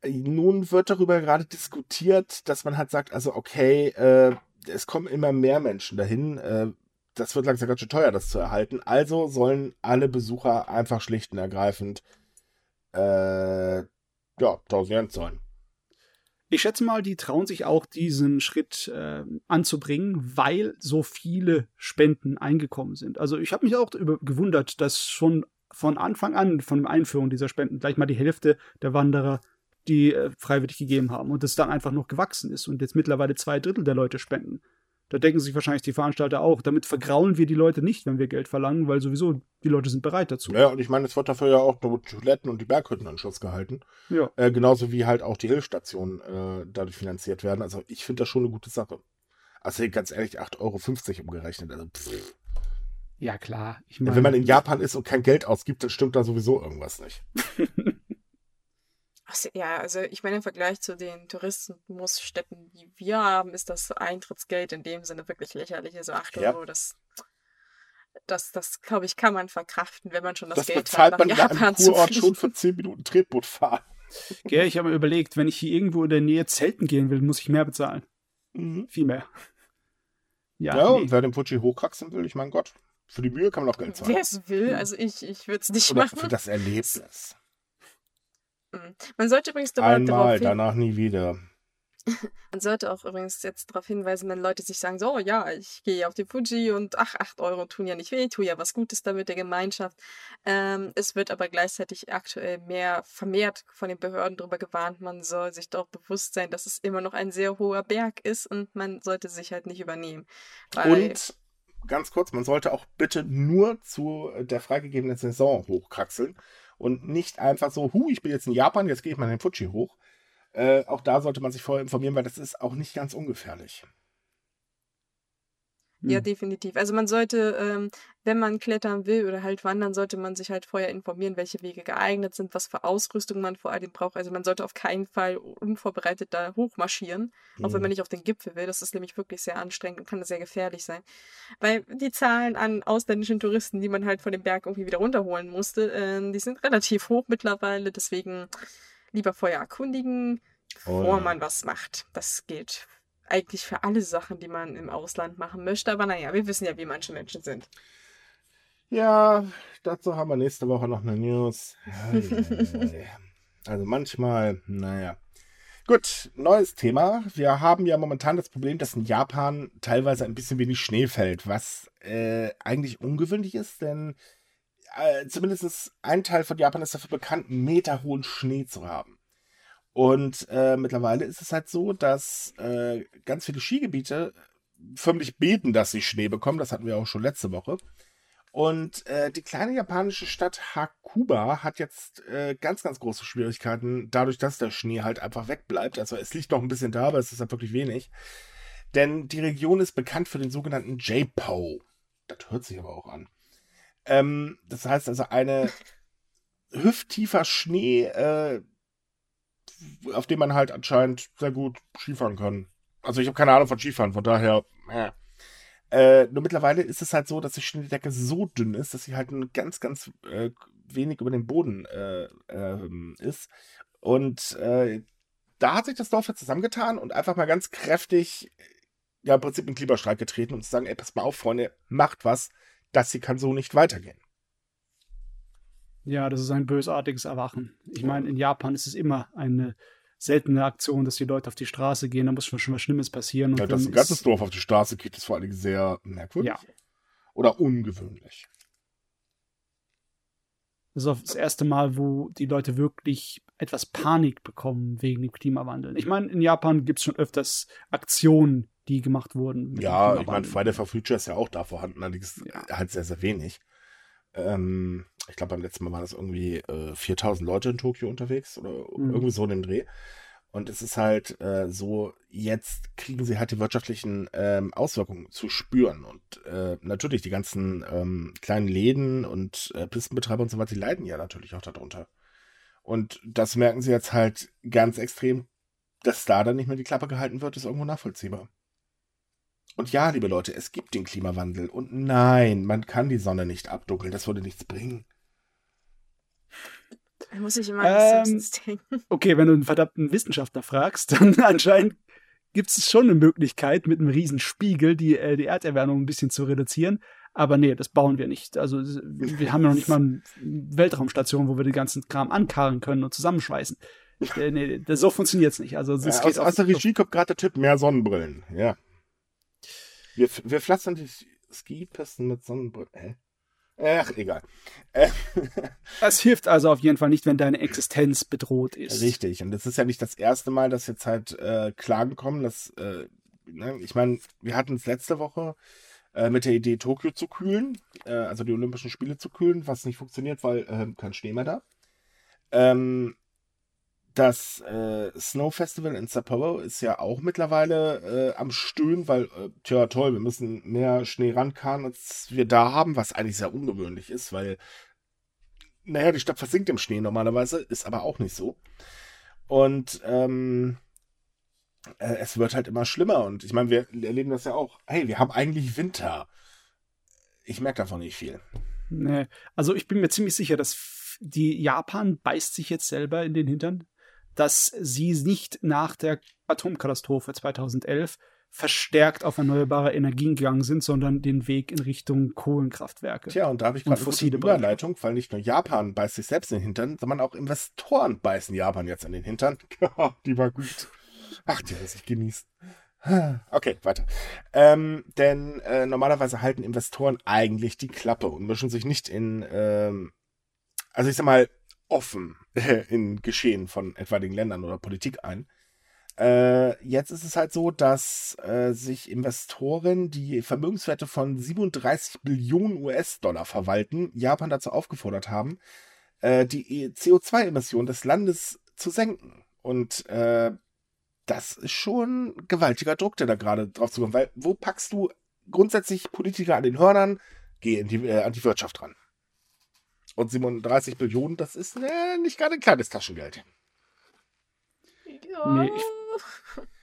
Nun wird darüber gerade diskutiert, dass man halt sagt, also okay, äh, es kommen immer mehr Menschen dahin. Äh, das wird langsam ganz schön teuer, das zu erhalten. Also sollen alle Besucher einfach schlicht und ergreifend äh, ja, 1000 Yen zahlen. Ich schätze mal, die trauen sich auch diesen Schritt äh, anzubringen, weil so viele Spenden eingekommen sind. Also ich habe mich auch gewundert, dass schon von Anfang an, von der Einführung dieser Spenden, gleich mal die Hälfte der Wanderer die äh, freiwillig gegeben haben und es dann einfach noch gewachsen ist und jetzt mittlerweile zwei Drittel der Leute spenden. Da denken sich wahrscheinlich die Veranstalter auch, damit vergraulen wir die Leute nicht, wenn wir Geld verlangen, weil sowieso die Leute sind bereit dazu. Ja, und ich meine, es wird dafür ja auch nur Toiletten und die Berghütten in Schuss gehalten. Ja. Äh, genauso wie halt auch die Hilfsstationen äh, dadurch finanziert werden. Also ich finde das schon eine gute Sache. Also ganz ehrlich, 8,50 Euro umgerechnet. Also, pff. Ja, klar. Ich Ja, meine, wenn man in Japan ist und kein Geld ausgibt, dann stimmt da sowieso irgendwas nicht. Ach so, ja, also ich meine, im Vergleich zu den Tourismusstätten, die wir haben, ist das Eintrittsgeld in dem Sinne wirklich lächerlich. Also 8 Ja. Euro, das, das, das glaube ich, kann man verkraften, wenn man schon das, Das, Geld bezahlt hat, man nach in einem Japan zu Kurort schon für 10 Minuten Tretboot fahren. Gell, ich habe mir überlegt, wenn ich hier irgendwo in der Nähe zelten gehen will, muss ich mehr bezahlen. Mhm. Viel mehr. Ja, Ja, nee. und wer den Fuji hochkraxeln will, ich mein Gott, für die Mühe kann man auch Geld zahlen. Wer es will, also ich, ich würde es nicht Oder machen. für das Erlebnis. Mhm. Man sollte übrigens darüber, Einmal, danach nie wieder. Man sollte auch übrigens jetzt darauf hinweisen, wenn Leute sich sagen, so, ja, ich gehe auf die Fuji und ach, 8 Euro tun ja nicht weh, tue ja was Gutes damit der Gemeinschaft. Ähm, es wird aber gleichzeitig aktuell mehr vermehrt von den Behörden darüber gewarnt, man soll sich doch bewusst sein, dass es immer noch ein sehr hoher Berg ist und man sollte sich halt nicht übernehmen. und ganz kurz, man sollte auch bitte nur zu der freigegebenen Saison hochkraxeln und nicht einfach so, hu, ich bin jetzt in Japan, jetzt gehe ich mal in den Fuji hoch. Äh, auch da sollte man sich vorher informieren, weil das ist auch nicht ganz ungefährlich. Ja, hm. definitiv. Also man sollte, ähm, wenn man klettern will oder halt wandern, sollte man sich halt vorher informieren, welche Wege geeignet sind, was für Ausrüstung man vor allem braucht. Also man sollte auf keinen Fall unvorbereitet da hochmarschieren, mhm. auch wenn man nicht auf den Gipfel will. Das ist nämlich wirklich sehr anstrengend und kann sehr gefährlich sein. Weil die Zahlen an ausländischen Touristen, die man halt von dem Berg irgendwie wieder runterholen musste, äh, die sind relativ hoch mittlerweile. Deswegen lieber vorher erkundigen, bevor oh, ja. man was macht. Das gilt eigentlich für alle Sachen, die man im Ausland machen möchte. Aber naja, wir wissen ja, wie manche Menschen sind. Ja, dazu haben wir nächste Woche noch eine News. also manchmal, naja. Gut, neues Thema. Wir haben ja momentan das Problem, dass in Japan teilweise ein bisschen wenig Schnee fällt, was äh, eigentlich ungewöhnlich ist, denn äh, zumindest ein Teil von Japan ist dafür bekannt, meterhohen Schnee zu haben. Und äh, mittlerweile ist es halt so, dass äh, ganz viele Skigebiete förmlich beten, dass sie Schnee bekommen. Das hatten wir auch schon letzte Woche. Und äh, die kleine japanische Stadt Hakuba hat jetzt äh, ganz, ganz große Schwierigkeiten, dadurch, dass der Schnee halt einfach wegbleibt. Also es liegt noch ein bisschen da, aber es ist halt wirklich wenig. Denn die Region ist bekannt für den sogenannten J-Po. Das hört sich aber auch an. Ähm, das heißt also eine hüfttiefer Schnee, äh, auf dem man halt anscheinend sehr gut Skifahren kann. Also ich habe keine Ahnung von Skifahren, von daher. Äh. Äh, nur mittlerweile ist es halt so, dass die Schneedecke so dünn ist, dass sie halt nur ganz, ganz äh, wenig über dem Boden äh, ähm, ist. Und äh, da hat sich das Dorf jetzt zusammengetan und einfach mal ganz kräftig, ja, im Prinzip einen Klimastreik getreten und zu sagen, ey, pass mal auf, Freunde, macht was das hier kann so nicht weitergehen. Ja, das ist ein bösartiges Erwachen. Ich meine, in Japan ist es immer eine seltene Aktion, dass die Leute auf die Straße gehen, da muss schon was Schlimmes passieren. ja, dass ein ganzes Dorf auf die Straße geht, ist vor allen Dingen sehr merkwürdig. Ja. Oder ungewöhnlich. Das ist auch das erste Mal, wo die Leute wirklich etwas Panik bekommen wegen dem Klimawandel. Ich meine, in Japan gibt es schon öfters Aktionen, die gemacht wurden. Ja, ich meine, Friday for Future ist ja auch da vorhanden, allerdings ja. halt sehr, sehr wenig. Ähm, ich glaube, beim letzten Mal waren das irgendwie äh, 4000 Leute in Tokio unterwegs oder mhm. irgendwie so in dem Dreh. Und es ist halt äh, so, jetzt kriegen sie halt die wirtschaftlichen ähm, Auswirkungen zu spüren. Und äh, natürlich, die ganzen ähm, kleinen Läden und äh, Pistenbetreiber und so weiter, die leiden ja natürlich auch darunter. Und das merken sie jetzt halt ganz extrem, dass da dann nicht mehr die Klappe gehalten wird, ist irgendwo nachvollziehbar. Und ja, liebe Leute, es gibt den Klimawandel. Und nein, man kann die Sonne nicht abdunkeln. Das würde nichts bringen. Muss ich immer an ähm, denken. Okay, wenn du einen verdammten Wissenschaftler fragst, dann anscheinend gibt es schon eine Möglichkeit, mit einem riesen Spiegel die, äh, die Erderwärmung ein bisschen zu reduzieren. Aber nee, das bauen wir nicht. Also wir haben ja noch nicht mal eine Weltraumstation, wo wir den ganzen Kram ankarren können und zusammenschweißen. Äh, nee, das, so funktioniert es nicht. Also, es ja, aus, aus der Regie kommt gerade der Tipp, mehr Sonnenbrillen. Ja. Wir, wir pflastern die Skipisten mit Sonnenbrillen. Ach, egal. Das hilft also auf jeden Fall nicht, wenn deine Existenz bedroht ist. Richtig. Und es ist ja nicht das erste Mal, dass jetzt halt äh, Klagen kommen. Dass, äh, ne? Ich meine, wir hatten es letzte Woche äh, mit der Idee, Tokio zu kühlen, äh, also die Olympischen Spiele zu kühlen, was nicht funktioniert, weil äh, kein Schnee mehr da. Ähm, das äh, Snow Festival in Sapporo ist ja auch mittlerweile äh, am Stöhnen, weil, äh, tja, toll, wir müssen mehr Schnee rankarren, als wir da haben, was eigentlich sehr ungewöhnlich ist, weil, naja, die Stadt versinkt im Schnee normalerweise, ist aber auch nicht so. Und ähm, äh, es wird halt immer schlimmer. Und ich meine, wir erleben das ja auch. Hey, wir haben eigentlich Winter. Ich merke davon nicht viel. Nee, also ich bin mir ziemlich sicher, dass die Japan beißt sich jetzt selber in den Hintern dass sie nicht nach der Atomkatastrophe 2011 verstärkt auf erneuerbare Energien gegangen sind, sondern den Weg in Richtung Kohlenkraftwerke. Tja, und da habe ich gerade eine Überleitung, weil nicht nur Japan beißt sich selbst in den Hintern, sondern auch Investoren beißen Japan jetzt in den Hintern. Die war gut. Ach, die muss ich genießen. Okay, weiter. Ähm, denn äh, normalerweise halten Investoren eigentlich die Klappe und mischen sich nicht in, ähm, also ich sag mal, offen in Geschehen von etwaigen Ländern oder Politik ein. Äh, jetzt ist es halt so, dass äh, sich Investoren, die Vermögenswerte von 37 Billionen US-Dollar verwalten, Japan dazu aufgefordert haben, äh, die CO2-Emissionen des Landes zu senken. Und äh, das ist schon gewaltiger Druck, der da gerade drauf zukommt. Weil wo packst du grundsätzlich Politiker an den Hörnern? Geh in die, äh, an die Wirtschaft ran. Und 37 Billionen, das ist äh, nicht gerade ein kleines Taschengeld. Ja. Nee,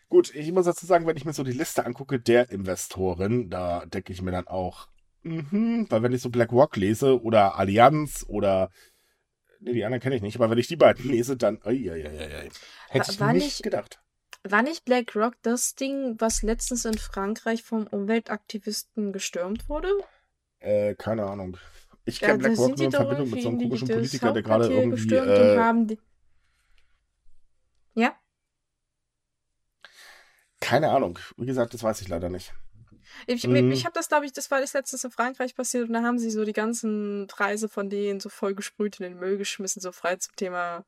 Gut, ich muss dazu sagen, wenn ich mir so die Liste angucke der Investoren, da denke ich mir dann auch, mh, weil wenn ich so BlackRock lese oder Allianz oder nee, die anderen kenne ich nicht, aber wenn ich die beiden lese, dann ai, ai, ai, hätte ich War nicht, nicht- gedacht. War nicht BlackRock das Ding, was letztens in Frankreich vom Umweltaktivisten gestürmt wurde? Äh, keine Ahnung. Ich Ja, kenne da BlackRock sind nur in Verbindung mit so einem komischen Politiker, der gerade irgendwie. Äh. Ja? keine Ahnung. Wie gesagt, das weiß ich leider nicht. Ich, Mhm. ich habe das, glaube ich, das war das letztes in Frankreich passiert und da haben sie so die ganzen Preise von denen so voll gesprüht in den Müll geschmissen, so frei zum Thema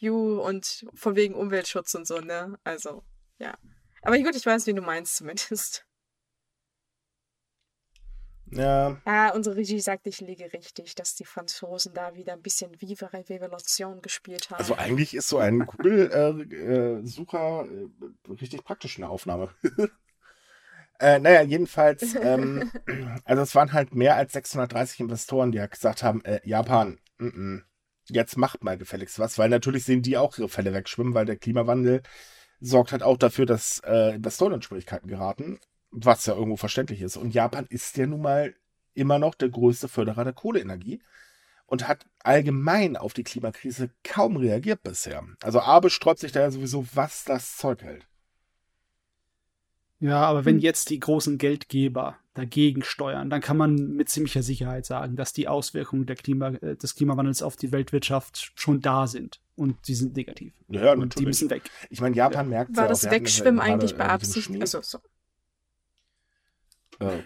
You und von wegen Umweltschutz und so, ne? Also, ja. Aber gut, ich weiß, wie du meinst zumindest. Ja, Ja, unsere Regie sagt, ich liege richtig, dass die Franzosen da wieder ein bisschen Viva Revelation gespielt haben. also eigentlich ist so ein Google-Sucher äh, äh, richtig praktisch in der Aufnahme. äh, naja, jedenfalls, ähm, also es waren halt mehr als 630 Investoren, die halt gesagt haben, äh, Japan, mm -mm, jetzt macht mal gefälligst was, weil natürlich sehen die auch ihre Fälle wegschwimmen, weil der Klimawandel sorgt halt auch dafür, dass äh, Investoren in Schwierigkeiten geraten, was ja irgendwo verständlich ist. Und Japan ist ja nun mal immer noch der größte Förderer der Kohleenergie und hat allgemein auf die Klimakrise kaum reagiert bisher. Also Abe sträubt sich da ja sowieso, was das Zeug hält. Ja, aber wenn Hm. jetzt die großen Geldgeber dagegen steuern, dann kann man mit ziemlicher Sicherheit sagen, dass die Auswirkungen der Klima, äh, des Klimawandels auf die Weltwirtschaft schon da sind. Und die sind negativ. Ja, ja und die natürlich. müssen weg. Ich meine, Japan merkt War ja das auch, Wegschwimmen ja eigentlich beabsichtigt? Also, so. Äh,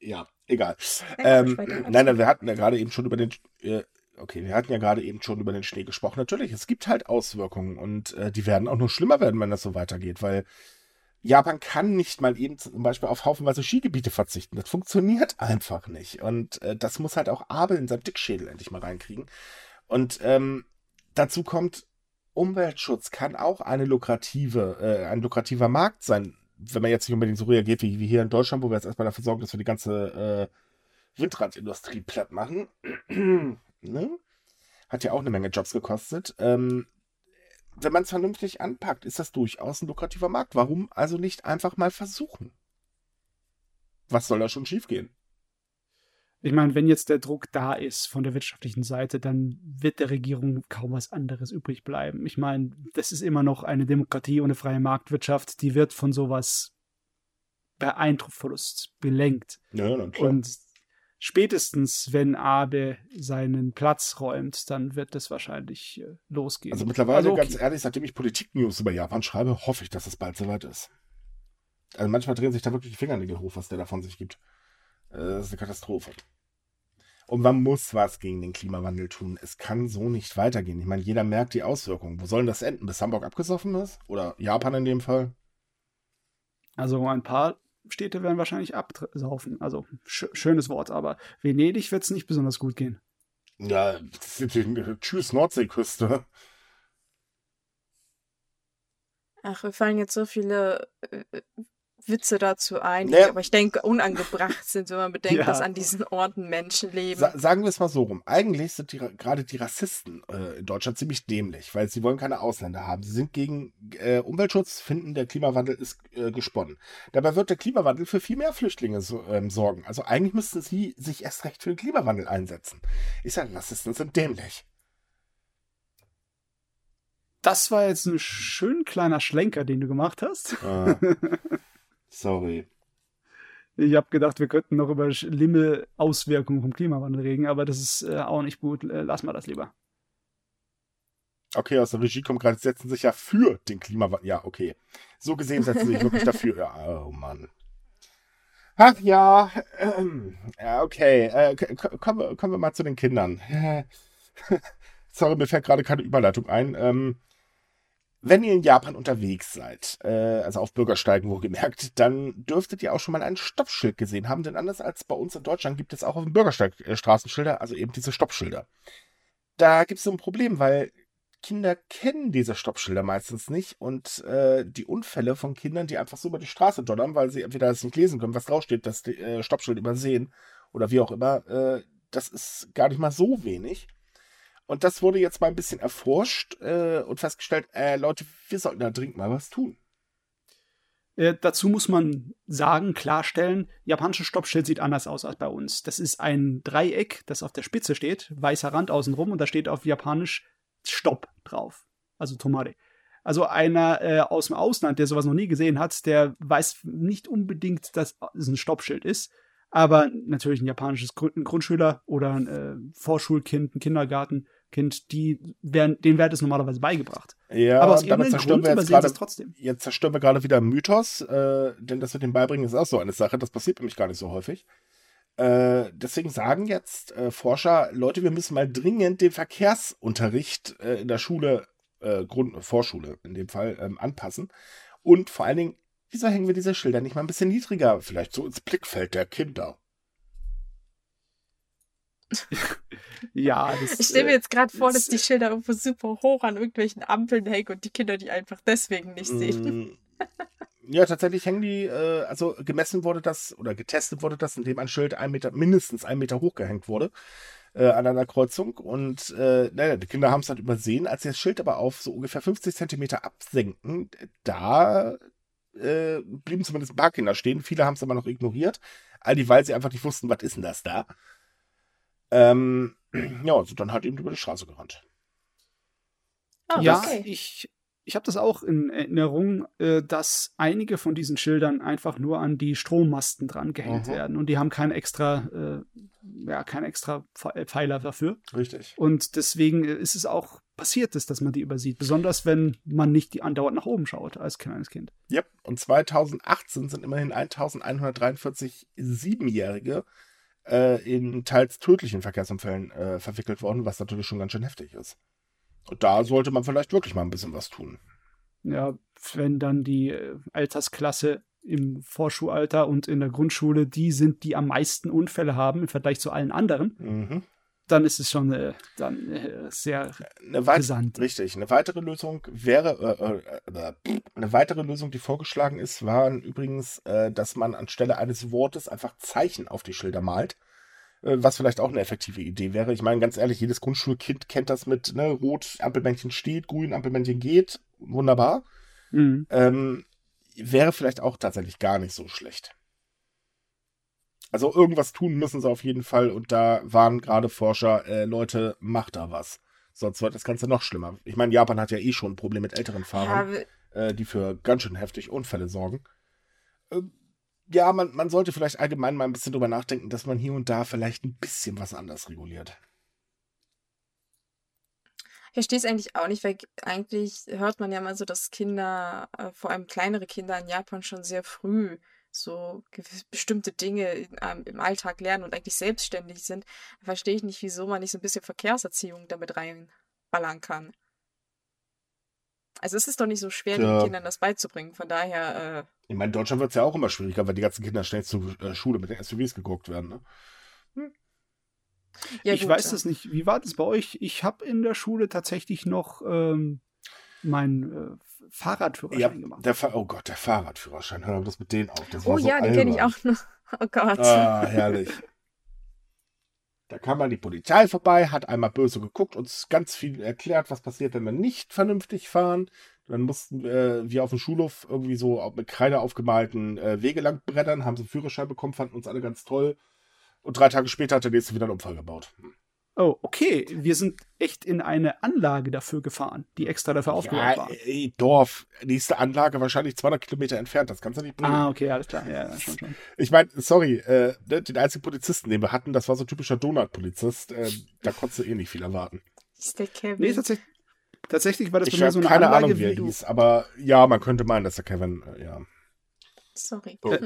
ja, egal. Ähm, nein, nein, wir hatten ja gerade eben schon über den, äh, okay, wir hatten ja gerade eben schon über den Schnee gesprochen. Natürlich, es gibt halt Auswirkungen und äh, die werden auch nur schlimmer werden, wenn das so weitergeht, weil Japan kann nicht mal eben zum Beispiel auf haufenweise Skigebiete verzichten. Das funktioniert einfach nicht. Und äh, das muss halt auch Abel in seinem Dickschädel endlich mal reinkriegen. Und ähm, dazu kommt, Umweltschutz kann auch eine lukrative, äh, ein lukrativer Markt sein, wenn man jetzt nicht unbedingt so reagiert wie, wie hier in Deutschland, wo wir jetzt erstmal dafür sorgen, dass wir die ganze äh, Windradindustrie platt machen. ne? Hat ja auch eine Menge Jobs gekostet. Ähm, wenn man es vernünftig anpackt, ist das durchaus ein lukrativer Markt. Warum also nicht einfach mal versuchen? Was soll da schon schiefgehen? Ich meine, wenn jetzt der Druck da ist von der wirtschaftlichen Seite, dann wird der Regierung kaum was anderes übrig bleiben. Ich meine, das ist immer noch eine Demokratie und eine freie Marktwirtschaft, die wird von sowas Eindruckverlust belenkt. Ja. Und spätestens, wenn Abe seinen Platz räumt, dann wird das wahrscheinlich äh, losgehen. Also mittlerweile, Also okay. ganz ehrlich, seitdem ich Politik-News über Japan schreibe, hoffe ich, dass es bald soweit ist. Also manchmal drehen sich da wirklich die Fingernägel hoch, was der da von sich gibt. Das ist eine Katastrophe. Und man muss was gegen den Klimawandel tun. Es kann so nicht weitergehen. Ich meine, jeder merkt die Auswirkungen. Wo soll das enden? Bis Hamburg abgesoffen ist? Oder Japan in dem Fall? Also ein paar Städte werden wahrscheinlich absaufen. Also sch schönes Wort, aber Venedig wird es nicht besonders gut gehen. Ja, das ist die, tschüss Nordseeküste. Ach, wir fallen jetzt so viele äh, Witze dazu ein, die Naja. aber ich denke unangebracht sind, wenn man bedenkt, Ja. dass an diesen Orten Menschen leben. Sa sagen wir es mal so rum. Eigentlich sind die, gerade die Rassisten äh, in Deutschland ziemlich dämlich, weil sie wollen keine Ausländer haben. Sie sind gegen äh, Umweltschutz, finden, der Klimawandel ist äh, gesponnen. Dabei wird der Klimawandel für viel mehr Flüchtlinge so, ähm, sorgen. Also eigentlich müssten sie sich erst recht für den Klimawandel einsetzen. Ich sage, Rassisten sind dämlich. Das war jetzt ein schön kleiner Schlenker, den du gemacht hast. Äh, sorry. Ich habe gedacht, wir könnten noch über schlimme Auswirkungen vom Klimawandel reden, aber das ist äh, auch nicht gut. Äh, lass mal das lieber. Okay, aus der Regie kommt gerade, setzen sich ja für den Klimawandel. Ja, okay. So gesehen setzen sie sich wirklich dafür. Ja, oh Mann. Ach ja, ähm, ja, okay. Äh, kommen, wir, kommen wir mal zu den Kindern. Sorry, mir fällt gerade keine Überleitung ein. Ähm, wenn ihr in Japan unterwegs seid, äh, also auf Bürgersteigen wohlgemerkt, dann dürftet ihr auch schon mal ein Stoppschild gesehen haben, denn anders als bei uns in Deutschland gibt es auch auf dem Bürgersteig äh, Straßenschilder, also eben diese Stoppschilder. Da gibt es so ein Problem, weil Kinder kennen diese Stoppschilder meistens nicht und äh, die Unfälle von Kindern, die einfach so über die Straße donnern, weil sie entweder das nicht lesen können, was draufsteht, das äh, Stoppschild übersehen oder wie auch immer, äh, das ist gar nicht mal so wenig. Und das wurde jetzt mal ein bisschen erforscht äh, und festgestellt, äh, Leute, wir sollten da dringend mal was tun. Äh, dazu muss man sagen, klarstellen, japanisches Stoppschild sieht anders aus als bei uns. Das ist ein Dreieck, das auf der Spitze steht, weißer Rand außenrum und da steht auf Japanisch Stopp drauf. Also Tomare. Also einer äh, aus dem Ausland, der sowas noch nie gesehen hat, der weiß nicht unbedingt, dass es ein Stoppschild ist. Aber natürlich ein japanisches Grundschüler oder ein äh, Vorschulkind, ein Kindergarten, Kind, die werden, denen wird es normalerweise beigebracht. Ja, aber aus damit zerstören wir jetzt gerade, trotzdem. Jetzt zerstören wir gerade wieder Mythos, äh, denn das mit dem Beibringen ist auch so eine Sache, das passiert nämlich gar nicht so häufig. Äh, deswegen sagen jetzt äh, Forscher, Leute, wir müssen mal dringend den Verkehrsunterricht äh, in der Schule, äh, Grund, Vorschule in dem Fall, ähm, anpassen. Und vor allen Dingen, wieso hängen wir diese Schilder nicht mal ein bisschen niedriger, vielleicht so ins Blickfeld der Kinder? ja, das, Ich stelle mir äh, jetzt gerade vor, dass die Schilder irgendwo super hoch an irgendwelchen Ampeln hängen und die Kinder die einfach deswegen nicht sehen. Mm, ja, tatsächlich hängen die, äh, also gemessen wurde das oder getestet wurde das, indem ein Schild ein Meter, mindestens ein Meter hochgehängt wurde äh, an einer Kreuzung. Und äh, naja, die Kinder haben es dann übersehen. Als sie das Schild aber auf so ungefähr 50 Zentimeter absenken, da äh, blieben zumindest ein paar Kinder stehen. Viele haben es aber noch ignoriert. All die, weil sie einfach nicht wussten, was ist denn das da? Ähm, ja, also dann halt eben über die Straße gerannt. Oh, ja, okay. ich, ich habe das auch in Erinnerung, äh, dass einige von diesen Schildern einfach nur an die Strommasten dran gehängt mhm. werden und die haben keinen extra, äh, ja, keinen extra äh, Pfeiler dafür. Richtig. Und deswegen ist es auch passiert, ist, dass man die übersieht, besonders wenn man nicht die andauernd nach oben schaut als kleines Kind. Ja, yep. und 2018 sind immerhin 1143 Siebenjährige äh, in teils tödlichen Verkehrsunfällen äh, verwickelt worden, was natürlich schon ganz schön heftig ist. Und da sollte man vielleicht wirklich mal ein bisschen was tun. Ja, wenn dann die äh, Altersklasse im Vorschulalter und in der Grundschule die sind, die am meisten Unfälle haben im Vergleich zu allen anderen, mhm. Dann ist es schon äh, dann äh, sehr eine brisant. Richtig. Eine weitere Lösung wäre, äh, äh, äh, eine weitere Lösung, die vorgeschlagen ist, war übrigens, dass man anstelle eines Wortes einfach Zeichen auf die Schilder malt äh, was vielleicht auch eine effektive Idee wäre. Ich meine, ganz ehrlich, jedes Grundschulkind kennt das mit ne, Rot, Ampelmännchen steht, Grün, Ampelmännchen geht. Wunderbar. Mhm. Ähm, wäre vielleicht auch tatsächlich gar nicht so schlecht. Also irgendwas tun müssen sie auf jeden Fall und da waren gerade Forscher, äh, Leute, macht da was. Sonst wird das Ganze noch schlimmer. Ich meine, Japan hat ja eh schon ein Problem mit älteren Fahrern, ja, äh, die für ganz schön heftig Unfälle sorgen. Äh, ja, man, man sollte vielleicht allgemein mal ein bisschen drüber nachdenken, dass man hier und da vielleicht ein bisschen was anders reguliert. Ich verstehe es eigentlich auch nicht, weil eigentlich hört man ja mal so, dass Kinder, äh, vor allem kleinere Kinder in Japan schon sehr früh so bestimmte Dinge in, ähm, im Alltag lernen und eigentlich selbstständig sind. Verstehe ich nicht, wieso man nicht so ein bisschen Verkehrserziehung damit reinballern kann. Also es ist doch nicht so schwer, ja. den Kindern das beizubringen. Von daher. Äh, ich meine, in Deutschland wird es ja auch immer schwieriger, weil die ganzen Kinder schnell zur äh, Schule mit den SUVs geguckt werden. Ne? Hm. Ja, ich gut, weiß es nicht. Wie war das bei euch? Ich habe in der Schule tatsächlich noch ähm, meinen äh, Fahrradführerschein ja, gemacht. Der Fa oh Gott, der Fahrradführerschein. Hör mal das mit denen auf. Das oh ja, so den kenne ich auch noch. Oh Gott. Ah, herrlich. Da kam mal die Polizei vorbei, hat einmal böse geguckt, uns ganz viel erklärt, was passiert, wenn wir nicht vernünftig fahren. Dann mussten äh, wir auf dem Schulhof irgendwie so mit Kreide aufgemalten äh, Wege lang brettern, haben so einen Führerschein bekommen, fanden uns alle ganz toll. Und drei Tage später hat der nächste wieder einen Unfall gebaut. Oh, okay. Wir sind echt in eine Anlage dafür gefahren, die extra dafür aufgebaut ja, war. Ey, Dorf, nächste Anlage wahrscheinlich 200 Kilometer entfernt. Das kannst du nicht bringen. Ah, okay, alles klar. Ja, schon, schon. Ich meine, sorry, äh, ne, den einzigen Polizisten, den wir hatten, das war so ein typischer Donut-Polizist. Äh, da konntest du eh nicht viel erwarten. Ist der Kevin? Nee, tatsächlich. Tatsächlich war das Ich bei mir so eine keine Anlage, Ahnung, wie er hieß, aber ja, man könnte meinen, dass der Kevin, äh, ja. Sorry. Oh.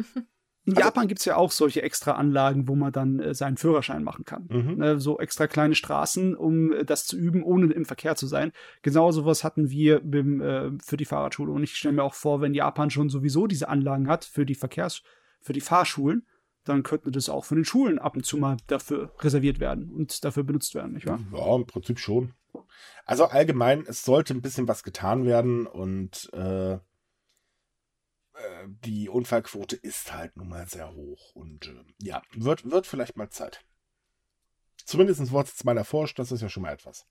In Also- Japan gibt's ja auch solche extra Anlagen, wo man dann äh, seinen Führerschein machen kann. Mhm. Ne, so extra kleine Straßen, um äh, das zu üben, ohne im Verkehr zu sein. Genau sowas hatten wir beim, äh, für die Fahrradschule. Und ich stelle mir auch vor, wenn Japan schon sowieso diese Anlagen hat für die Verkehrs-, für die Fahrschulen, dann könnte das auch von den Schulen ab und zu mal dafür reserviert werden und dafür benutzt werden, nicht wahr? Ja, im Prinzip schon. Also allgemein, es sollte ein bisschen was getan werden und äh, äh, die Unfallquote ist halt nun mal sehr hoch und äh, ja, wird, wird vielleicht mal Zeit. Zumindest wurde es mal erforscht, das ist ja schon mal etwas.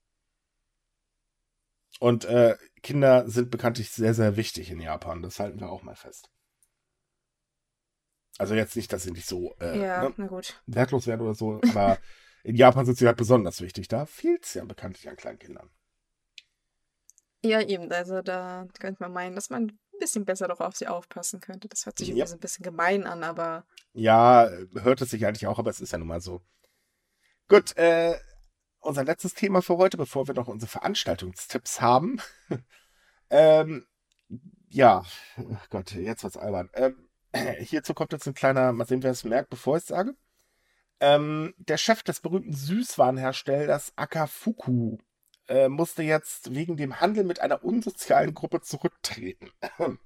Und äh, Kinder sind bekanntlich sehr, sehr wichtig in Japan, das halten wir auch mal fest. Also jetzt nicht, dass sie nicht so äh, ja, ne, na gut. wertlos werden oder so, aber in Japan sind sie halt besonders wichtig. Da fehlt es ja bekanntlich an Kleinkindern. Ja, eben. Also da könnte man meinen, dass man bisschen besser doch auf sie aufpassen könnte. Das hört sich Ja. irgendwie so ein bisschen gemein an, aber Ja, hört es sich eigentlich auch, aber es ist ja nun mal so. Gut, äh, unser letztes Thema für heute, bevor wir noch unsere Veranstaltungstipps haben. ähm, ja, oh Gott, jetzt wird's albern. Ähm, hierzu kommt jetzt ein kleiner, mal sehen, wer es merkt, bevor ich es sage. Ähm, der Chef des berühmten Süßwarenherstellers Akafuku äh, musste jetzt wegen dem Handel mit einer unsozialen Gruppe zurücktreten.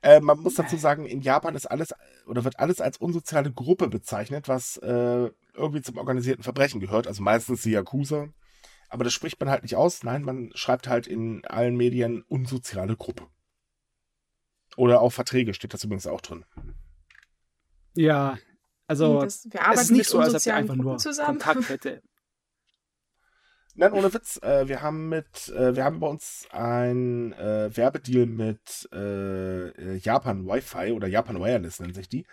Äh, man muss dazu sagen, in Japan ist alles oder wird alles als unsoziale Gruppe bezeichnet, was äh, irgendwie zum organisierten Verbrechen gehört, also meistens die Yakuza. Aber das spricht man halt nicht aus. Nein, man schreibt halt in allen Medien unsoziale Gruppe. Oder auch Verträge steht das übrigens auch drin. Ja, also das, wir es arbeiten ist nicht mit so, als ob unsozialen einfach nur Gruppen zusammen. Kontakt hätte. Nein, ohne Witz. Äh, wir haben mit, äh, wir haben bei uns ein äh, Werbedeal mit äh, äh, Japan Wi-Fi oder Japan Wireless nennt sich die.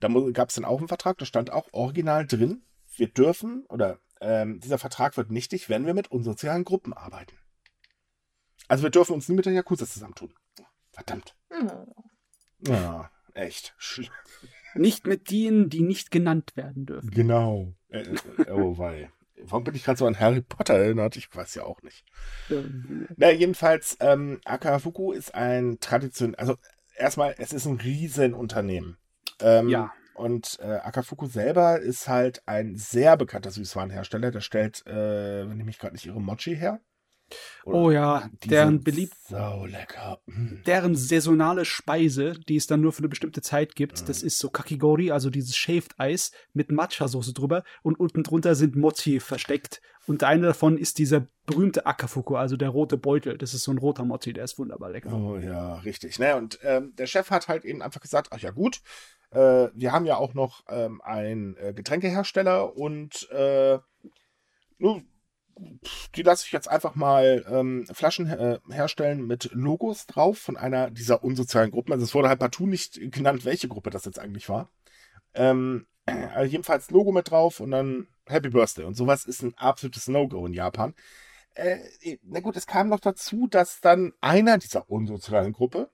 Da gab es dann auch einen Vertrag, da stand auch original drin, wir dürfen oder ähm, dieser Vertrag wird nichtig, wenn wir mit unsozialen Gruppen arbeiten. Also wir dürfen uns nie mit der Yakuza zusammentun. Verdammt. Oh. Ja, echt. Nicht mit denen, die nicht genannt werden dürfen. Genau. Äh, oh wei. Warum bin ich gerade so an Harry Potter erinnert? Ich weiß ja auch nicht. Ähm, Na, jedenfalls, ähm, Akafuku ist ein Tradition, also erstmal, es ist ein Riesenunternehmen. Ähm, Ja. Und äh, Akafuku selber ist halt ein sehr bekannter Süßwarenhersteller. Der stellt, äh, wenn ich mich gerade nicht irre, Mochi her. Oder- Oh ja, deren beliebt, So lecker. Mm. deren saisonale Speise, die es dann nur für eine bestimmte Zeit gibt, Mhm. das ist so Kakigori, also dieses Shaved Eis mit Matcha-Soße drüber und unten drunter sind Mochi versteckt. Und einer davon ist dieser berühmte Akafuku, also der rote Beutel. Das ist so ein roter Mochi, der ist wunderbar lecker. Oh ja, richtig. Ne? Und ähm, der Chef hat halt eben einfach gesagt, ach ja gut, äh, wir haben ja auch noch ähm, einen äh, Getränkehersteller und äh, die lasse ich jetzt einfach mal ähm, Flaschen äh, herstellen mit Logos drauf von einer dieser unsozialen Gruppen. Also es wurde halt partout nicht genannt, welche Gruppe das jetzt eigentlich war. Ähm, also jedenfalls Logo mit drauf und dann Happy Birthday. Und sowas ist ein absolutes No-Go in Japan. Äh, na gut, es kam noch dazu, dass dann einer dieser unsozialen Gruppe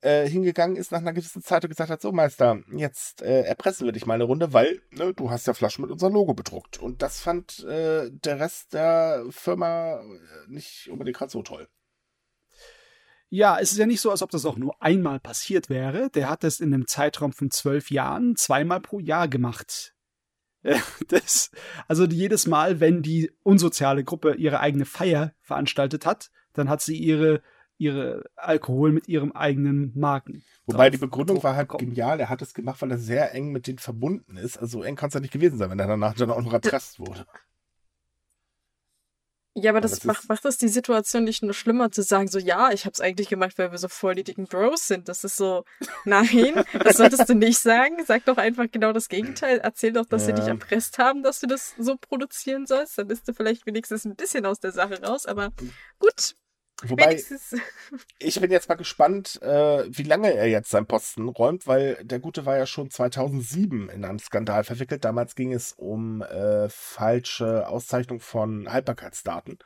äh, hingegangen ist nach einer gewissen Zeit und gesagt hat, so Meister, jetzt äh, erpressen wir dich mal eine Runde, weil ne, du hast ja Flaschen mit unserem Logo bedruckt. Und das fand äh, der Rest der Firma äh, nicht unbedingt gerade so toll. Ja, es ist ja nicht so, als ob das auch nur einmal passiert wäre. Der hat das in einem Zeitraum von zwölf Jahren zweimal pro Jahr gemacht. Äh, Das, also jedes Mal, wenn die unsoziale Gruppe ihre eigene Feier veranstaltet hat, dann hat sie ihre, ihre Alkohol mit ihrem eigenen Marken. Wobei die Begründung war halt bekommen. genial. Er hat es gemacht, weil er sehr eng mit denen verbunden ist. Also so eng kann es ja nicht gewesen sein, wenn er danach dann auch noch erpresst wurde. Ja, aber Aber das, das macht, macht das die Situation nicht nur schlimmer zu sagen, so ja, ich hab's eigentlich gemacht, weil wir so voll die dicken Bros sind. Das ist so, nein, das solltest du nicht sagen. Sag doch einfach genau das Gegenteil. Erzähl doch, dass sie dich Ja. erpresst haben, dass du das so produzieren sollst. Dann bist du vielleicht wenigstens ein bisschen aus der Sache raus, aber gut, Wobei, wenigstens. ich bin jetzt mal gespannt, äh, wie lange er jetzt seinen Posten räumt, weil der Gute war ja schon 2007 in einem Skandal verwickelt. Damals ging es um äh, falsche Auszeichnung von Haltbarkeitsdaten.